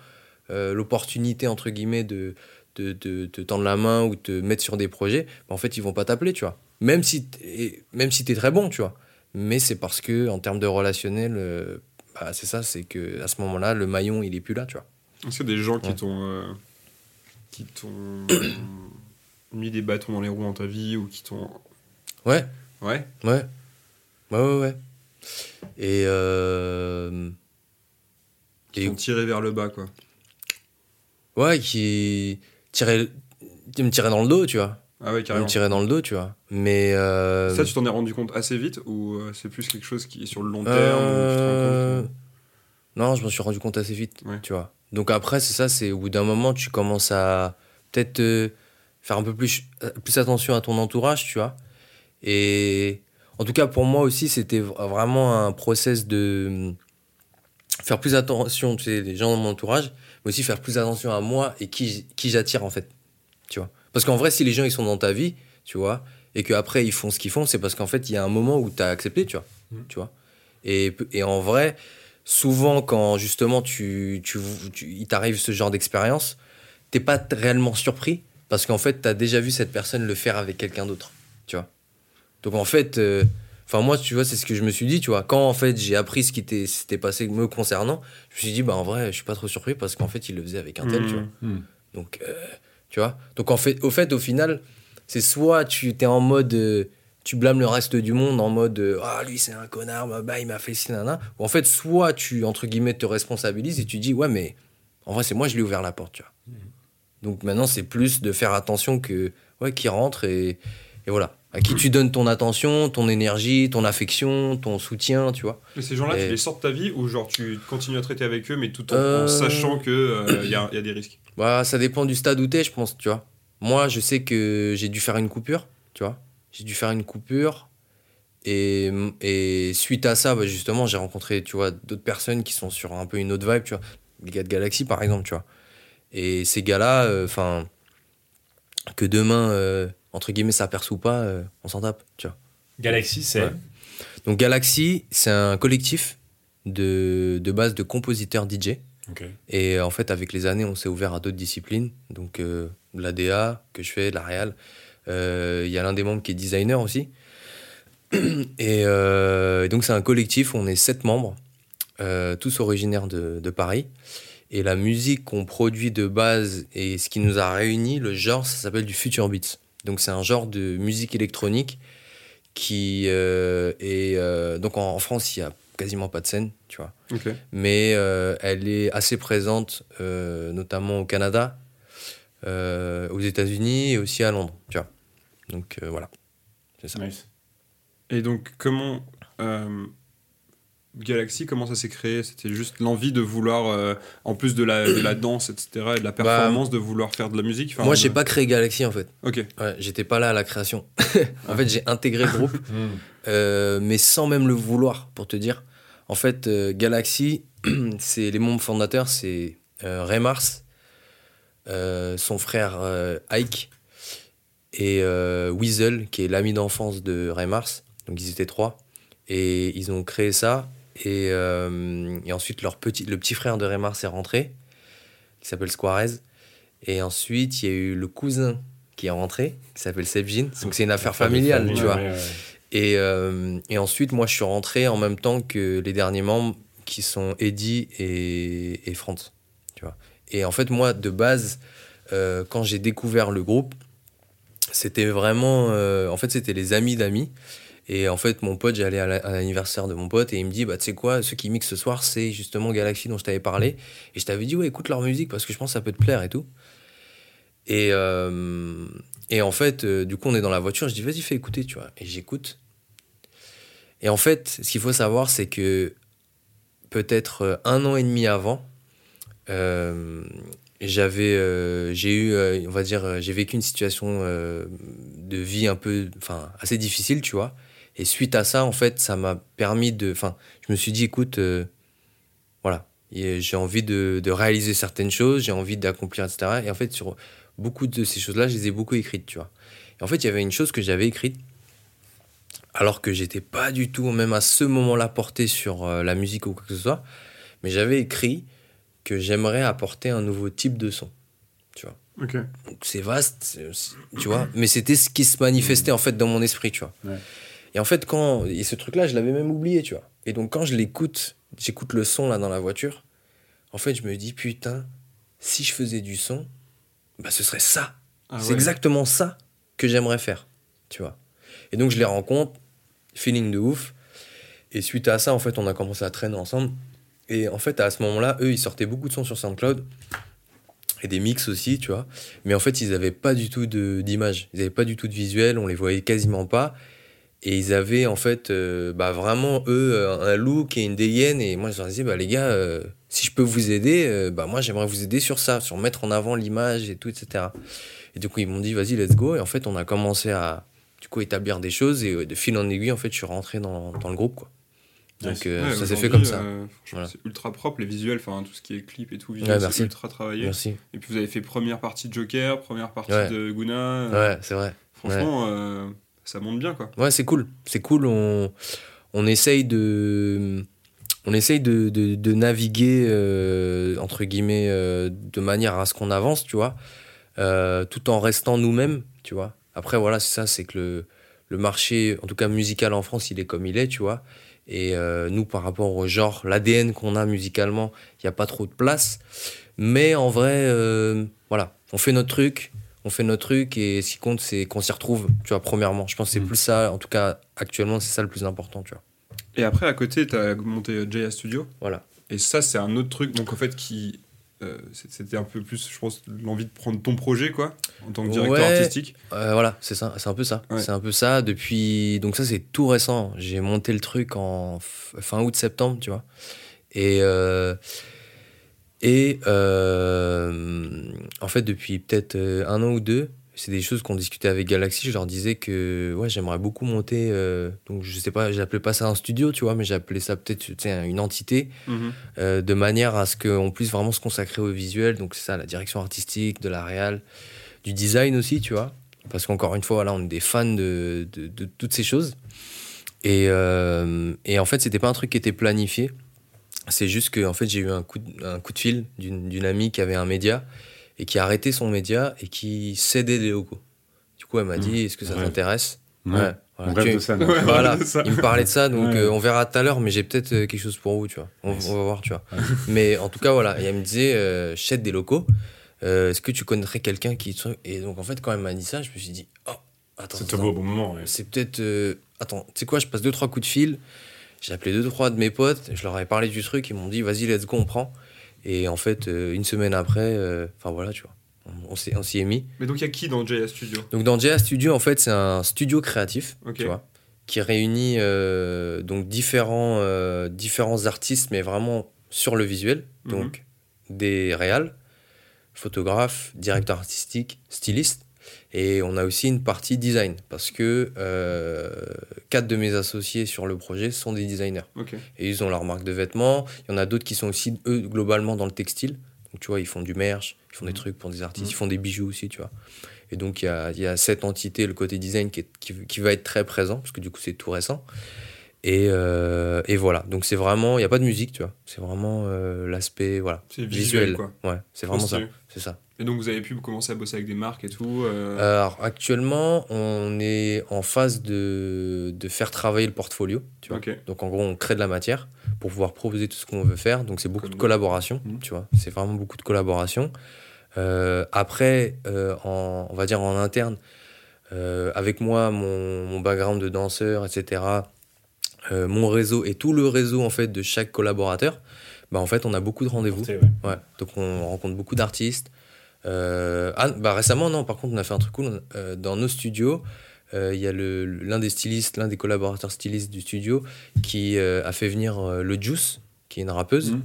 l'opportunité, entre guillemets, de de te de, tendre la main ou te mettre sur des projets, bah, en fait, ils vont pas t'appeler, tu vois. Même si t'es- même si tu es très bon, tu vois. Mais c'est parce que, en termes de relationnel, euh, bah, c'est ça, c'est que à ce moment-là, le maillon, il est plus là, tu vois. Est-ce qu'il y a des gens qui t'ont euh, qui t'ont <coughs> mis des bâtons dans les roues dans ta vie ou qui t'ont. Ouais, Ouais. ouais. Ouais, ouais, ouais. Et. euh, Qui t'ont tiré vers le bas, quoi. Ouais, qui tirait, qui me tirait dans le dos, tu vois. Ah ouais, carrément. me tirait dans le dos, tu vois. Mais. euh, Ça, tu t'en es rendu compte assez vite ou euh, c'est plus quelque chose qui est sur le long terme Euh, où tu te rends compte Non, je me suis rendu compte assez vite, Ouais. tu vois. Donc après, c'est ça, c'est au bout d'un moment, tu commences à peut-être euh, faire un peu plus, plus attention à ton entourage, tu vois. Et en tout cas, pour moi aussi, c'était vraiment un process de hum, faire plus attention, tu sais, les gens dans mon entourage, mais aussi faire plus attention à moi et qui, qui j'attire, en fait, tu vois. Parce qu'en vrai, si les gens, ils sont dans ta vie, tu vois, et qu'après, ils font ce qu'ils font, c'est parce qu'en fait, il y a un moment où tu as accepté, tu vois. Mhm. Tu vois. Et, et en vrai, souvent quand justement tu, tu, tu- il t'arrive ce genre d'expérience, t'es pas réellement surpris parce qu'en fait t'as déjà vu cette personne le faire avec quelqu'un d'autre, tu vois. Donc en fait, euh, enfin moi tu vois c'est ce que je me suis dit, tu vois. Quand en fait j'ai appris ce qui était- s'était passé me concernant, je me suis dit bah en vrai je suis pas trop surpris parce qu'en fait il le faisait avec un tel, tu vois. Hmm. Hmm. Donc, euh, tu vois. Donc, en fait, au fait, au final, c'est soit tu es en mode. euh, tu blâmes le reste du monde en mode euh, ah lui c'est un connard bah, bah, il m'a fait ci nana ou en fait soit tu entre guillemets te responsabilises et tu dis ouais mais en vrai c'est moi je lui ai ouvert la porte tu vois donc maintenant c'est plus de faire attention que ouais qui rentre et, et voilà à qui tu donnes ton attention ton énergie ton affection ton soutien tu vois Et ces gens-là, Et- tu les sors de ta vie ou genre tu continues à traiter avec eux mais tout en, en Euh. sachant qu'il y, a, y a des risques? Bah, ça dépend du stade où t'es, je pense, tu vois. Moi, je sais que j'ai dû faire une coupure, tu vois. J'ai dû faire une coupure. Et, et suite à ça, bah, justement, j'ai rencontré, tu vois, d'autres personnes qui sont sur un peu une autre vibe, tu vois. Les gars de Galaxy, par exemple, tu vois. Et ces gars-là, enfin, que demain, euh, entre guillemets, ça perce ou pas, euh, on s'en tape, tu vois. Galaxy, c'est. Ouais. Donc Galaxy, c'est un collectif de, de base de compositeurs DJ. Et euh, en fait, avec les années, on s'est ouvert à d'autres disciplines. Donc, euh, de la DA que je fais, de la réal. Euh, Il y a l'un des membres qui est designer aussi. <clears throat> Et, euh, et donc, c'est un collectif, on est sept membres, tous originaires de Paris. Et la musique qu'on produit de base et ce qui nous a réunis, le genre, ça s'appelle du future beats. Donc, c'est un genre de musique électronique qui euh, est. euh, donc, en, en France, il y a quasiment pas de scène, tu vois mais euh, elle est assez présente, notamment au Canada, aux États-Unis et aussi à Londres, tu vois. Donc voilà, c'est ça. Nice. Et donc, comment. Euh, Galaxy, comment ça s'est créé? C'était juste l'envie de vouloir, euh, en plus de la, de la danse, etc., et de la performance, de vouloir faire de la musique enfin, Moi, de- j'ai pas créé Galaxy en fait. Ok. Ouais, j'étais pas là à la création. <laughs> en fait, j'ai intégré le groupe, <laughs> Hmm. euh, mais sans même le vouloir, pour te dire. En fait, euh, Galaxy, <clears throat> c'est les membres fondateurs, c'est euh, Ray Mars, euh, son frère euh, Ike et euh, Weasel, qui est l'ami d'enfance de Ray Mars. Donc ils étaient trois et ils ont créé ça. Et, euh, et ensuite, leur petit, le petit frère de Ray Mars est rentré, qui s'appelle Squarez. Et ensuite, il y a eu le cousin qui est rentré, qui s'appelle Sebjin. Donc c'est une affaire familiale, tu vois. ouais, ouais. Et, euh, et ensuite, moi, je suis rentré en même temps que les derniers membres qui sont Eddie et, et Franz. Tu vois. Et en fait, moi, de base, euh, quand j'ai découvert le groupe, c'était vraiment. euh, en fait, c'était les amis d'amis. Et en fait, mon pote, j'allais à la- à l'anniversaire de mon pote et il me dit, bah, tu sais quoi, ceux qui mixent ce soir, c'est justement Galaxy dont je t'avais parlé. Et je t'avais dit, ouais, écoute leur musique parce que je pense que ça peut te plaire et tout. Et, euh, et en fait, euh, du coup, on est dans la voiture, je dis, vas-y, fais écouter, tu vois. Et j'écoute. Et en fait, ce qu'il faut savoir, c'est que peut-être euh, un an et demi avant, euh, j'avais, euh, j'ai eu, euh, on va dire, j'ai vécu une situation euh, de vie un peu, enfin, assez difficile, tu vois. Et suite à ça, en fait, ça m'a permis de, enfin, je me suis dit, écoute, euh, voilà, j'ai envie de, de réaliser certaines choses, j'ai envie d'accomplir, etc. Et en fait, sur beaucoup de ces choses-là, je les ai beaucoup écrites, tu vois. Et en fait, il y avait une chose que j'avais écrite, alors que j'étais pas du tout, même à ce moment-là, porté sur euh, la musique ou quoi que ce soit, mais j'avais écrit que j'aimerais apporter un nouveau type de son. Ok. Donc c'est vaste, c'est- c'est- tu vois, mais c'était ce qui se manifestait en fait dans mon esprit, tu vois. Ouais. Et en fait, quand. Et ce truc-là, je l'avais même oublié, tu vois. Et donc, quand je l'écoute, j'écoute le son là dans la voiture, en fait, je me dis, putain, si je faisais du son, bah ce serait ça. Ah c'est ouais. exactement ça que j'aimerais faire, tu vois. Et donc, je les rencontre, feeling de ouf. Et suite à ça, en fait, on a commencé à traîner ensemble. Et en fait, à ce moment-là, eux, ils sortaient beaucoup de sons sur SoundCloud. Et des mix aussi, tu vois. Mais en fait, ils n'avaient pas du tout d'image. Ils n'avaient pas du tout de visuel. On les voyait quasiment pas. Et ils avaient, en fait, euh, bah, vraiment, eux, euh, un look et une dégaine. Et moi, je leur disais, bah, les gars, euh, si je peux vous aider, euh, bah, moi, j'aimerais vous aider sur ça, sur mettre en avant l'image et tout, etc. Et du coup, ils m'ont dit, vas-y, let's go. Et en fait, on a commencé à, du coup, établir des choses. Et de fil en aiguille, en fait, je suis rentré dans, dans le groupe, quoi. Donc, Ouais, ça s'est fait comme ça. Voilà. C'est ultra propre, les visuels, enfin tout ce qui est clip et tout, visuel, Ouais, c'est ultra travaillé. Merci. Et puis vous avez fait première partie de Joker, première partie Ouais. de Guna. Ouais, c'est vrai. Franchement, ça monte bien quoi. Ouais, c'est cool. C'est cool. On, on essaye de, on essaye de, de, naviguer, euh, entre guillemets, euh, de manière à ce qu'on avance, tu vois, euh, tout en restant nous-mêmes, tu vois. Après, voilà, c'est ça, c'est que le, le marché, en tout cas musical en France, il est comme il est, tu vois. Et nous, par rapport au genre, l'ADN qu'on a musicalement, il n'y a pas trop de place. Mais en vrai, voilà, on fait notre truc, on fait notre truc et ce qui compte, c'est qu'on s'y retrouve, tu vois, premièrement. Je pense que c'est Mm. plus ça, en tout cas, actuellement, c'est ça le plus important, tu vois. Et après, à côté, tu as monté euh, Jaya Studio. Voilà. Et ça, c'est un autre truc, donc en fait, qui. euh, C'était un peu plus, je pense, l'envie de prendre ton projet, quoi, en tant que directeur Ouais. artistique. Euh, voilà, c'est ça, c'est un peu ça. Ouais. C'est un peu ça depuis. Donc, ça, c'est tout récent. J'ai monté le truc en f- fin août-septembre, tu vois. Et. euh, Et euh, en fait, depuis peut-être euh, un an ou deux, c'est des choses qu'on discutait avec Galaxy. Je leur disais que ouais, j'aimerais beaucoup monter. euh, donc, je sais pas, j'appelais pas ça un studio, tu vois, mais j'appelais ça peut-être tu sais, une entité Mhm. euh, de manière à ce qu'on puisse vraiment se consacrer au visuel. Donc, c'est ça, la direction artistique, de la réal, du design aussi, tu vois. Parce qu'encore une fois, voilà, on est des fans de, de, de toutes ces choses. Et, et en fait, c'était pas un truc qui était planifié. C'est juste que en fait, j'ai eu un coup de, un coup de fil d'une amie qui avait un média et qui a arrêté son média et qui cédait des locaux. Du coup, elle m'a dit Est-ce que ça Ouais. t'intéresse Ouais. voilà, On tu- de ça. Ouais. voilà, ça. il me parlait de ça, donc Ouais. euh, on verra tout à l'heure, mais j'ai peut-être euh, quelque chose pour vous, tu vois. On, va voir, tu vois. Ouais. <laughs> Mais en tout cas, voilà, et elle me disait, euh, je cède des locaux, euh, est-ce que tu connaîtrais quelqu'un qui... Et donc, en fait, quand elle m'a dit ça, je me suis dit, oh, attends, C'est attends, tombé au bon moment. ouais. c'est peut-être... euh, Attends, tu sais quoi, je passe deux, trois coups de fil, j'ai appelé deux, trois de mes potes, je leur avais parlé du truc, ils m'ont dit, vas-y, let's go, on prend. Et en fait, euh, une semaine après, euh, enfin voilà, tu vois, on, on s'y est mis. Mais donc, il y a qui dans Jaya Studio? Donc dans JA Studio, en fait, c'est un studio créatif, tu vois, qui réunit euh, donc différents, euh, différents artistes, mais vraiment sur le visuel. Mhm. Donc des réals, photographes, directeurs artistiques, stylistes. Et on a aussi une partie design, parce que euh, quatre de mes associés sur le projet sont des designers. Et ils ont leur marque de vêtements. Il y en a d'autres qui sont aussi, eux, globalement dans le textile. Donc, tu vois, ils font du merch, ils font des Mhm. trucs pour des artistes, Mhm. ils font des bijoux aussi, tu vois. Et donc, il y a, il y a cette entité, le côté design, qui, est- qui, qui va être très présent, parce que du coup, c'est tout récent. Et, euh, et voilà. Donc c'est vraiment, il n'y a pas de musique, tu vois. C'est vraiment euh, l'aspect, voilà, visuel, visuel. quoi. Ouais, c'est vraiment ça. C'est ça. Et donc, vous avez pu commencer à bosser avec des marques et tout. euh, Alors actuellement, on est en phase de, de faire travailler le portfolio, tu vois. Donc en gros, on crée de la matière pour pouvoir proposer tout ce qu'on veut faire. Donc c'est beaucoup Comme de collaboration, tu vois. C'est vraiment beaucoup de collaboration. Après, en, on va dire en interne, avec moi, mon, mon background de danseur, etc., euh, mon réseau et tout le réseau en fait de chaque collaborateur, bah en fait, on a beaucoup de rendez-vous. C'est- ouais. Ouais, donc on rencontre beaucoup d'artistes. Euh, ah, bah récemment, non, par contre, on a fait un truc cool. Euh, dans nos studios, il y a l'un des stylistes, l'un des collaborateurs stylistes du studio qui a fait venir le Juice, qui est une rappeuse,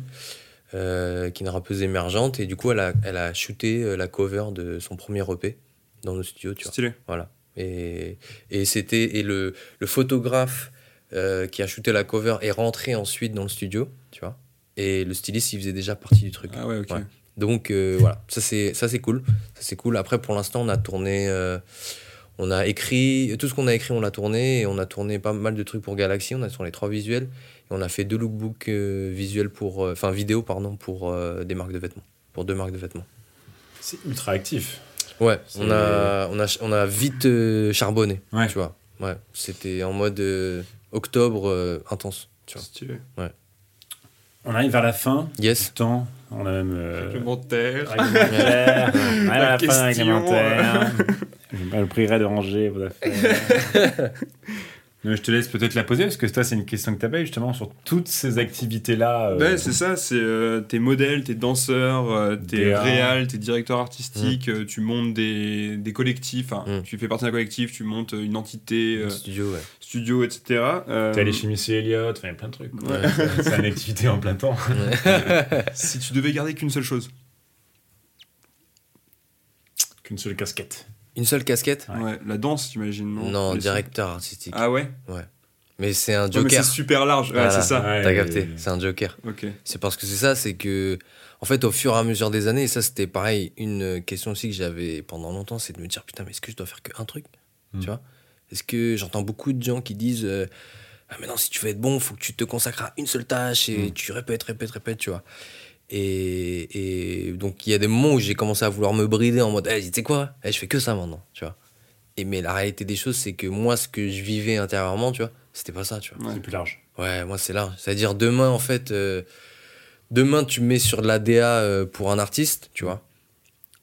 euh, qui est une rappeuse émergente. Et du coup, elle a, elle a shooté la cover de son premier EP dans nos studios, tu vois. Stylé. Voilà. Et, et c'était et le, le photographe euh, qui a shooté la cover est rentré ensuite dans le studio, tu vois. Et le styliste, il faisait déjà partie du truc. Ah ouais, ok. Ouais. Donc euh, voilà, ça c'est ça c'est cool, ça c'est cool. Après pour l'instant on a tourné, euh, on a écrit tout ce qu'on a écrit on l'a tourné et on a tourné pas mal de trucs pour Galaxy. On a tourné trois visuels et on a fait deux lookbooks euh, visuels pour, euh, enfin vidéo pardon pour euh, des marques de vêtements, pour deux marques de vêtements. C'est ultra actif. Ouais, on a on a on a vite euh, charbonné, Ouais. tu vois. Ouais, c'était en mode euh, octobre euh, intense, tu vois. Stylé. On arrive vers la fin Yes. du temps. On a même. euh, Réglementaire. réglementaire. <laughs> On arrive à la fin question. réglementaire. Je me prierai de ranger vos <laughs> affaires. Je te laisse peut-être la poser parce que toi, c'est une question que tu as justement sur toutes ces activités-là. euh, Ouais, c'est ça, c'est euh, tes modèles, tes danseurs, euh, tes DA. réals, tes directeurs artistiques, euh, tu montes des, des collectifs, enfin, Mm. tu fais partie d'un collectif, tu montes une entité, studio, ouais. studio, etc. Euh, T'es allé chez Missy Elliott, enfin, il y a plein de trucs. Ouais. <laughs> C'est une activité en plein temps. <laughs> Si tu devais garder qu'une seule chose, Qu'une seule casquette. Une seule casquette Ouais. ouais, la danse, j'imagine, non Non, directeur artistique. Ah ouais, Mais c'est un Ouais, mais joker. c'est super large, ouais, Voilà. c'est ça. Ouais, T'as capté, c'est un joker. Ok. C'est parce que c'est ça, c'est que, en fait, au fur et à mesure des années, et ça c'était pareil, une question aussi que j'avais pendant longtemps, c'est de me dire, putain, mais est-ce que je dois faire qu'un truc? Mm. Tu vois? Est-ce que j'entends beaucoup de gens qui disent, euh, ah, mais non, si tu veux être bon, faut que tu te consacres à une seule tâche et Mm. tu répètes, répètes, répètes, tu vois. Et, et donc, il y a des moments où j'ai commencé à vouloir me brider en mode, hey, tu sais quoi? Eh, Je fais que ça maintenant, tu vois. Et mais la réalité des choses, c'est que moi, ce que je vivais intérieurement, tu vois, c'était pas ça, tu vois. Ouais. C'est plus large. Ouais, moi c'est là. C'est-à-dire demain en fait, euh, demain tu me mets sur de la DA euh, pour un artiste, tu vois.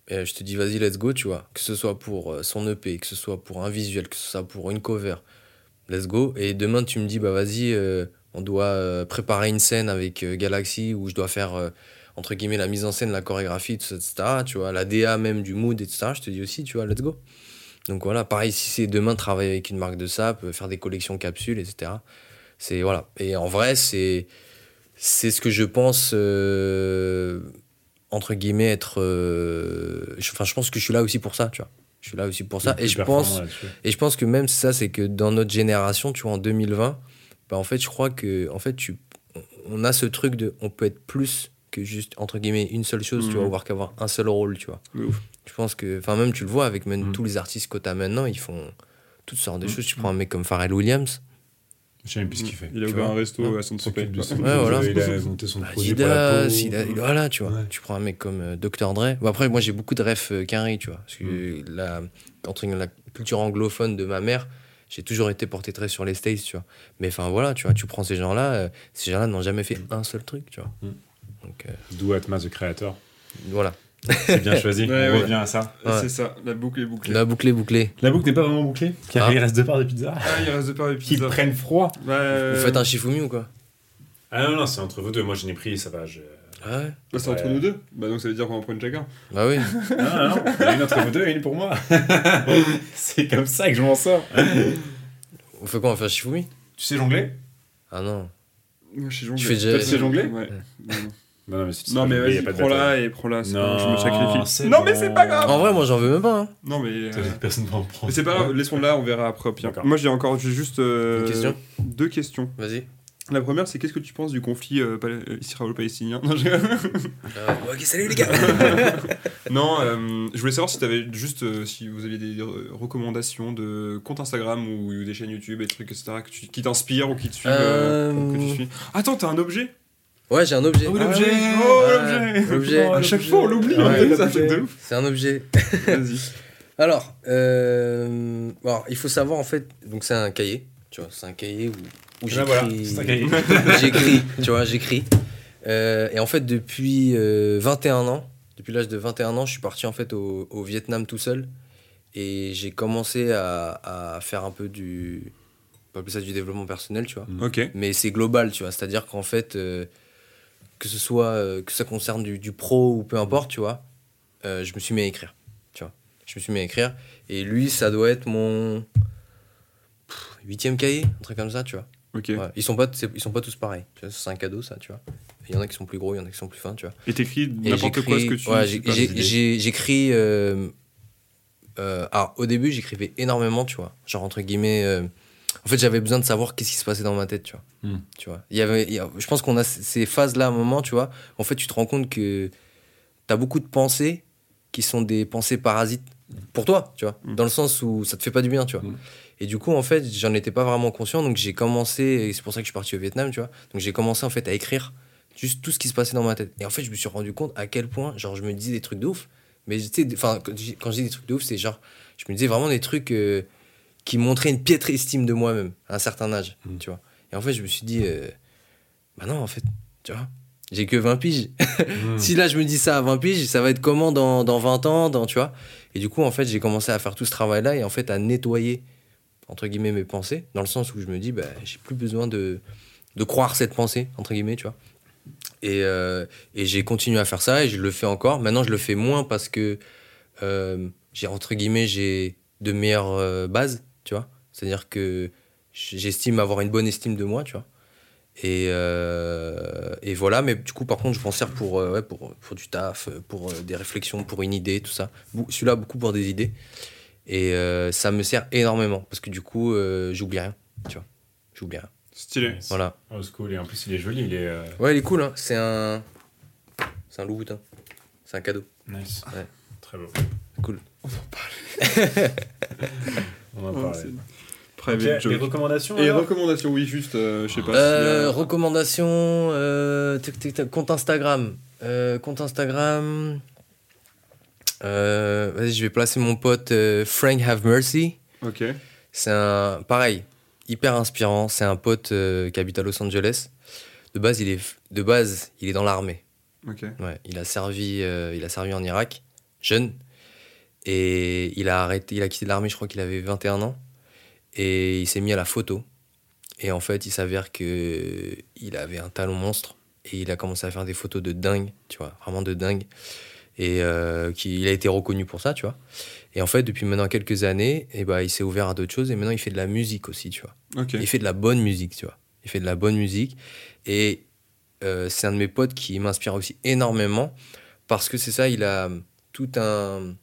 Et je te dis vas-y let's go, tu vois. Que ce soit pour euh, son EP, que ce soit pour un visuel, que ce soit pour une cover, let's go. Et demain tu me dis bah vas-y, euh, on doit euh, préparer une scène avec euh, Galaxy où je dois faire euh, entre guillemets la mise en scène, la chorégraphie, tout ça, etc. Tu vois, la DA même du mood, etc. Je te dis aussi, tu vois, let's go. Donc voilà, pareil, si c'est demain travailler avec une marque de sap, faire des collections capsules, etc. C'est voilà. Et en vrai, c'est c'est ce que je pense euh, entre guillemets être. euh, je- Enfin, je pense que je suis là aussi pour ça, tu vois. Je suis là aussi pour ça. Et je pense et je pense que même ça, c'est que dans notre génération, tu vois, en 2020, bah en fait, je crois que en fait, tu, on a ce truc de, on peut être plus que juste entre guillemets une seule chose, tu Mhm. vois, voire qu'avoir un seul rôle, tu vois. Ouf. Je pense que, enfin même tu le vois avec même Mhm. tous les artistes que t'as maintenant, ils font toutes sortes de Mhm. choses. Tu prends un mec comme Pharrell Williams, Je sais même plus ce qu'il fait. Il a ouvert un resto à son de son- Ouais, voilà. Il a monté son Bah, la Adidas, peau. il a- voilà, tu vois. Ouais. Tu prends un mec comme euh, Dr. Dre. Bon, après, moi, j'ai beaucoup de refs euh, Quinry, tu vois. Parce que Mm. la, entre la culture anglophone de ma mère, j'ai toujours été porté très sur les States, tu vois. Mais enfin, voilà, tu vois, tu prends ces gens-là, euh, ces gens-là n'ont jamais fait un seul truc, tu vois. Mm. Donc, euh, D'où Atmas, the Creator. voilà. C'est bien choisi. <laughs> Ouais, On ouais. revient à ça. Ouais. C'est ça, la boucle est bouclée. La bouclée, bouclée. La boucle n'est pas vraiment bouclée, car Ah. il reste deux parts de pizza Ah, il reste deux paires de qui pizza. prennent froid. Vous faites un Shifumi ou quoi? Ah non, non, c'est entre vous deux. Moi, je n'ai pris, ça va. Je... Ah ouais Bah, c'est entre nous deux. Bah, donc ça veut dire qu'on en prend une chacun. Bah oui. <laughs> Non, il y en a une entre vous deux et une pour moi. <laughs> c'est comme ça que je m'en sors. On fait quoi On fait un Shifumi? Tu sais jongler? Ah non. Moi, je sais jongler. Tu fais déjà- Toi, tu sais jongler? Ouais. Non, non. Non, non, mais, si tu sais Non, mais vas-y, pas de prends-la bataille. et prends-la. c'est Non, je me sacrifie. c'est Non, mais c'est pas grave. En vrai, moi, j'en veux même pas. hein. Non, mais. euh, Personne va en prendre. Mais c'est pas grave, laissons-la, on verra après. Moi j'ai encore j'ai juste euh, Une question? deux questions. Vas-y. La première, c'est qu'est-ce que tu penses du conflit euh, euh, israélo-palestinien? Non, je- Euh, ok, salut les gars <laughs> Non, euh, je voulais savoir si t'avais juste euh, si vous aviez des recommandations de comptes Instagram ou des chaînes YouTube, des trucs, etc. Que tu- qui t'inspirent ou qui te suivent. que tu suis. Attends, t'as un objet? Ouais, j'ai un objet. Oh, l'objet Oh, Ouais, l'objet l'objet. À chaque fois, on l'oublie. Ouais, en fait, l'objet. c'est un truc de ouf. C'est un objet. Vas-y. <laughs> Alors, euh, alors, il faut savoir en fait, donc c'est un cahier, tu vois, c'est un cahier où, où voilà, j'écris. cahier. <laughs> j'écris, tu vois, j'écris. Euh, et en fait, depuis euh, 21 ans, depuis l'âge de 21 ans, je suis parti en fait au, au Vietnam tout seul. Et j'ai commencé à, à faire un peu du. Peut appeler ça du développement personnel, tu vois. Ok. Mais c'est global, tu vois. C'est-à-dire qu'en fait, euh, que ce soit. euh, que ça concerne du, du pro ou peu importe, tu vois, euh, je me suis mis à écrire, tu vois. Je me suis mis à écrire. Et lui, ça doit être mon. pff, Huitième cahier, un truc comme ça, tu vois. Ok. Ouais, ils sont pas ils sont pas tous pareils. C'est un cadeau ça tu vois. Il y en a qui sont plus gros il y en a qui sont plus fins tu vois. Et t'écris n'importe quoi ce que tu ouais, j'écris euh, euh, alors au début j'écrivais énormément tu vois. Genre entre guillemets euh, en fait j'avais besoin de savoir qu'est-ce qui se passait dans ma tête tu vois. Hmm. tu vois. Il y avait il y a- je pense qu'on a ces phases là à un moment tu vois en fait tu te rends compte que t'as beaucoup de pensées qui sont des pensées parasites pour toi tu vois. Hmm. dans le sens où ça te fait pas du bien tu vois. Hmm. et du coup en fait j'en étais pas vraiment conscient donc j'ai commencé et c'est pour ça que je suis parti au Vietnam tu vois. Donc j'ai commencé en fait à écrire juste tout ce qui se passait dans ma tête. Et en fait je me suis rendu compte à quel point genre je me disais des trucs de ouf. Mais tu sais enfin quand je dis des trucs de ouf c'est genre je me disais vraiment des trucs euh, qui montraient une piètre estime de moi-même à un certain âge Mm. tu vois. Et en fait je me suis dit euh, bah non en fait tu vois j'ai que 20 piges. <laughs> Si là je me dis ça à 20 piges, ça va être comment dans, dans 20 ans, dans, tu vois Et du coup, en fait, j'ai commencé à faire tout ce travail-là et en fait à nettoyer, entre guillemets, mes pensées, dans le sens où je me dis, bah, j'ai plus besoin de, croire cette pensée, entre guillemets, tu vois. Et, euh, et j'ai continué à faire ça et je le fais encore. Maintenant, je le fais moins parce que euh, j'ai, entre guillemets, j'ai de meilleures euh, bases, tu vois. C'est-à-dire que j'estime avoir une bonne estime de moi, tu vois. Et, euh, et voilà, mais du coup, par contre, je m'en sers pour, euh, ouais, pour, pour du taf, pour euh, des réflexions, pour une idée, tout ça. Celui-là, beaucoup pour des idées. Et euh, ça me sert énormément parce que du coup, euh, j'oublie rien, tu vois. J'oublie rien. Stylé. Voilà. Oh, c'est cool. Et en plus, il est joli. Il est euh, Ouais, il est cool, hein. C'est un. C'est un Louboutin. C'est un cadeau. nice. Ouais. Très beau. Cool. On en <laughs> Oh, parlait. c'est- Ok, Private les joke. recommandations Et recommandations, oui, juste, euh, je sais pas. Euh, recommandations. euh, tic, tic, tac, compte Instagram. Euh, compte Instagram. Euh, Vas-y, je vais placer mon pote euh, Frank Have Mercy. Ok. C'est un. Pareil, hyper inspirant. C'est un pote euh, qui habite à Los Angeles. De base, il est, de base, il est dans l'armée. Ok. Ouais, il a servi, euh, il a servi en Irak, jeune, et il a arrêté, il a quitté l'armée. Je crois qu'il avait 21 ans, et il s'est mis à la photo. Et en fait, il s'avère que il avait un talent monstre, et il a commencé à faire des photos de dingue, tu vois, vraiment de dingue. Et euh, il a été reconnu pour ça, tu vois. Et en fait, depuis maintenant quelques années, et ben, il s'est ouvert à d'autres choses, et maintenant il fait de la musique aussi, tu vois. Il fait de la bonne musique, tu vois. Il fait de la bonne musique. Et euh, c'est un de mes potes qui m'inspire aussi énormément parce que c'est ça, il a tout un,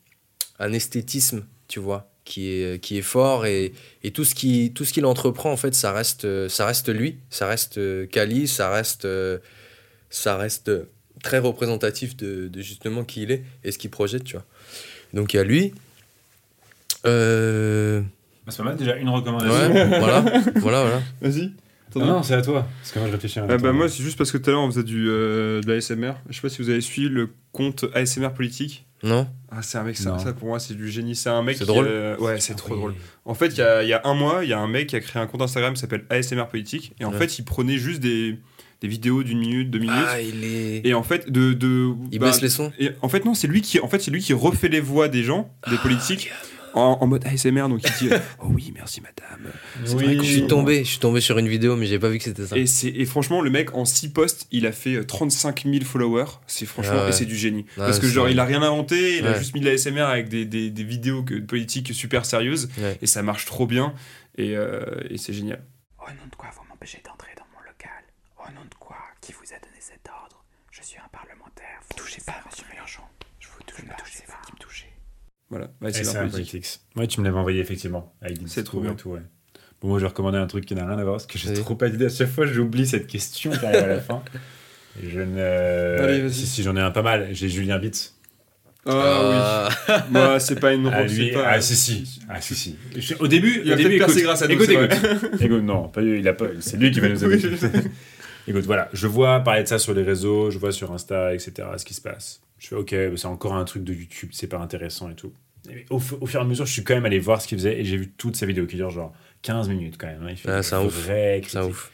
un esthétisme, tu vois, qui est, qui est fort et, et tout ce qui tout ce qu'il entreprend en fait, ça reste euh, ça reste lui, ça reste euh, Kali, ça reste euh, ça reste très représentatif de, de justement qui il est et ce qu'il projette, tu vois. Donc il y a lui. Euh, Bah, C'est pas mal déjà une recommandation. ouais, voilà, voilà, voilà. <laughs> Vas-y. Ah non, c'est à toi. Parce que moi, je réfléchis à Ah bah moi c'est juste parce que tout à l'heure on faisait du, euh, de l'ASMR. Je sais pas si vous avez suivi le compte ASMR politique. Non Ah c'est un mec, ça, pour moi c'est du génie. C'est un mec C'est qui, drôle euh, ouais c'est trop drôle. En fait il y a, il y a un mois il y a un mec qui a créé un compte Instagram qui s'appelle ASMR politique. Et en Ouais. fait il prenait juste des, des vidéos d'une minute, deux minutes. Ah, il est. Et en fait de... de il bah, baisse les sons Et en fait non c'est lui qui en fait c'est lui qui refait les voix des gens, des Ah, politiques. En, en mode ASMR, donc il dit euh, <laughs> Oh oui, merci madame. C'est vrai Oui. Je suis tombé, je suis tombé sur une vidéo, mais j'ai pas vu que c'était ça. Et, franchement, le mec, en 6 posts, il a fait euh, 35 000 followers. C'est franchement, Ah ouais. et c'est du génie. Ah Parce que genre, c'est- il a rien inventé, il a juste mis de la SMR avec des, des, des vidéos que, politiques super sérieuses. Ouais. Et ça marche trop bien. Et, euh, et c'est génial. Au nom de quoi vous m'empêchez d'entrer dans mon local? Au nom de quoi Qui vous a donné cet ordre? Je suis un parlementaire. Vous touchez pas, monsieur Mélenchon. Je vous touche pas, touchez. Voilà, bah, Et c'est leur un politique. Ouais, tu me l'avais envoyé effectivement. C'est trop bien. tout, ouais. Bon, moi, je vais recommander un truc qui n'a rien à voir parce que j'ai trop pas d'idées. À chaque fois, j'oublie cette question à la <laughs> fin. Je ne. Allez, si, si, j'en ai un pas mal. J'ai Julien Bitz. Ah Ah, oui. Moi, c'est pas une Ah, lui, pas- ah, si, si. Ah, si, si. Je- Au début, Il a au début, peut-être percé écoute, grâce à nous, écoute, écoute. Écoute, non, pas lui, il a pas, c'est lui qui va nous aider. <laughs> Écoute, voilà, je vois parler de ça sur les réseaux, je vois sur Insta, etc., ce qui se passe. Je fais, ok, c'est encore un truc de YouTube, c'est pas intéressant et tout. Et au, fu- au fur et à mesure, je suis quand même allé voir ce qu'il faisait et j'ai vu toutes sa vidéos qui durent genre 15 minutes quand même. hein. Il fait c'est un ouf. c'est ouf.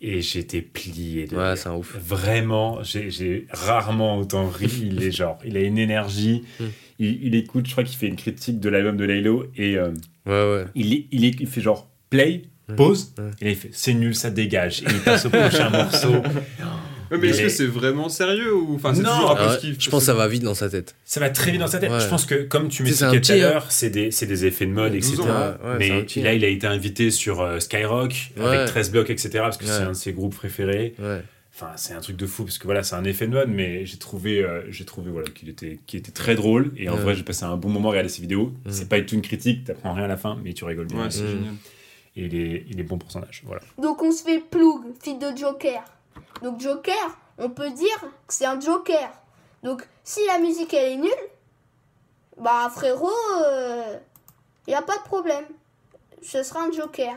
Et j'étais plié de Ouais, c'est un ouf. Vraiment, j'ai rarement autant ri. Il est genre, il a une énergie. Mm. Il, il écoute, je crois qu'il fait une critique de l'album de Laylo et euh, Ouais, ouais. il, il, fait genre play, Ouais. pause, et là il fait c'est nul, ça dégage. Et il passe au prochain <laughs> morceau. <laughs> Mais est-ce que est- c'est vraiment sérieux ou enfin c'est Non. toujours un peu Ah ouais, je pense que ça va vite dans sa tête. Ça va très vite dans sa tête. Ouais. Je pense que, comme tu m'expliquais tout à hein. l'heure, c'est des, c'est des effets de mode, etc. 12 ans, ouais, un mais petit, là, hein. il a été invité sur euh, Skyrock Ouais. avec 13 blocs, etc. Parce que c'est un de ses groupes préférés. Ouais. Enfin, c'est un truc de fou parce que voilà, c'est un effet de mode, mais j'ai trouvé, euh, j'ai trouvé voilà, qu'il était, très drôle. Et en vrai, j'ai passé un bon moment à regarder ses vidéos. Mm. C'est pas du tout une critique, t'apprends rien à la fin, mais tu rigoles bien. Ouais, c'est Mm. génial. Et il est, il est bon pour son âge. Voilà. Donc on se fait Ploug, fille de Joker. Donc Joker, on peut dire que c'est un Joker. Donc si la musique elle est nulle, bah frérot, il y a pas de problème. Ce sera un Joker.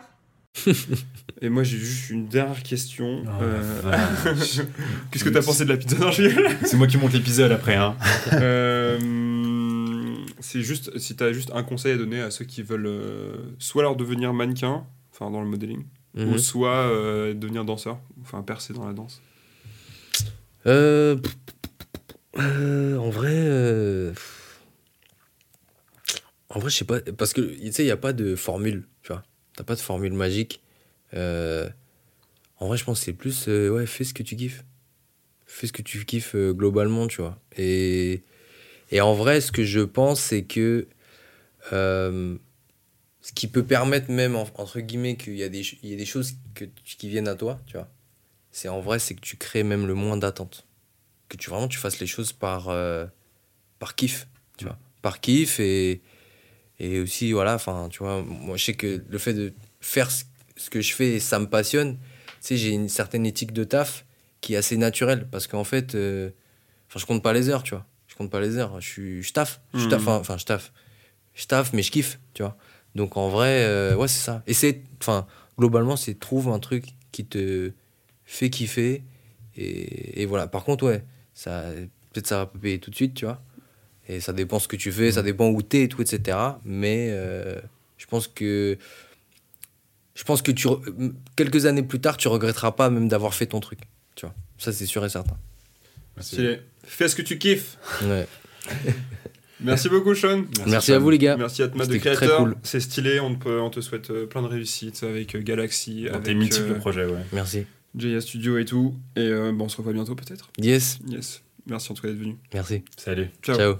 <laughs> Et moi j'ai juste une dernière question. Oh, Euh, <laughs> Qu'est-ce que t'as pensé de la pizza c'est moi qui monte l'épisode après. Hein. <laughs> Euh, C'est juste si t'as juste un conseil à donner à ceux qui veulent euh, soit leur devenir mannequin, enfin dans le modeling, Mhm. ou soit euh, devenir danseur, enfin percer dans la danse. Euh, euh, en vrai, en vrai, je sais pas, parce que tu sais, il y a pas de formule, tu vois. T'as pas de formule magique. En vrai, je pense que c'est plus, ouais, fais ce que tu kiffes, fais ce que tu kiffes globalement, tu vois. Et et en vrai, ce que je pense, c'est que ce qui peut permettre même en- entre guillemets qu'il y a des il y a des choses que qui viennent à toi, tu vois. C'est en vrai, c'est que tu crées même le moins d'attente que tu vraiment tu fasses les choses par euh, par kiff tu vois. Par kiff et et aussi voilà enfin tu vois moi je sais que le fait de faire ce, que je fais ça me passionne tu sais j'ai une certaine éthique de taf qui est assez naturelle parce qu'en fait euh, enfin je compte pas les heures tu vois. Je compte pas les heures. Je suis je taffe. Je Mhm. taffe enfin enfin, je taffe. Je taffe mais je kiffe tu vois donc en vrai euh, ouais c'est ça. Et c'est enfin globalement c'est trouve un truc qui te fait kiffer. Et, et voilà. Par contre ouais ça peut-être ça va pas payer tout de suite tu vois. Et ça dépend ce que tu fais ça dépend où t'es et tout etc mais euh, je pense que je pense que tu quelques années plus tard tu regretteras pas même d'avoir fait ton truc tu vois. Ça c'est sûr et certain. Stylé. Fais ce que tu kiffes. ouais. <laughs> Merci beaucoup Sean. merci à vous les gars Merci à Thomas de créateur. cool. C'est stylé. On te, on te souhaite euh, plein de réussites avec euh, Galaxy, Dans avec tes multiples euh, projets, ouais. merci JA Studio et tout. Et euh, bon, on se revoit bientôt peut-être. yes Yes. Merci en tout cas d'être venu. merci Salut. Ciao. ciao.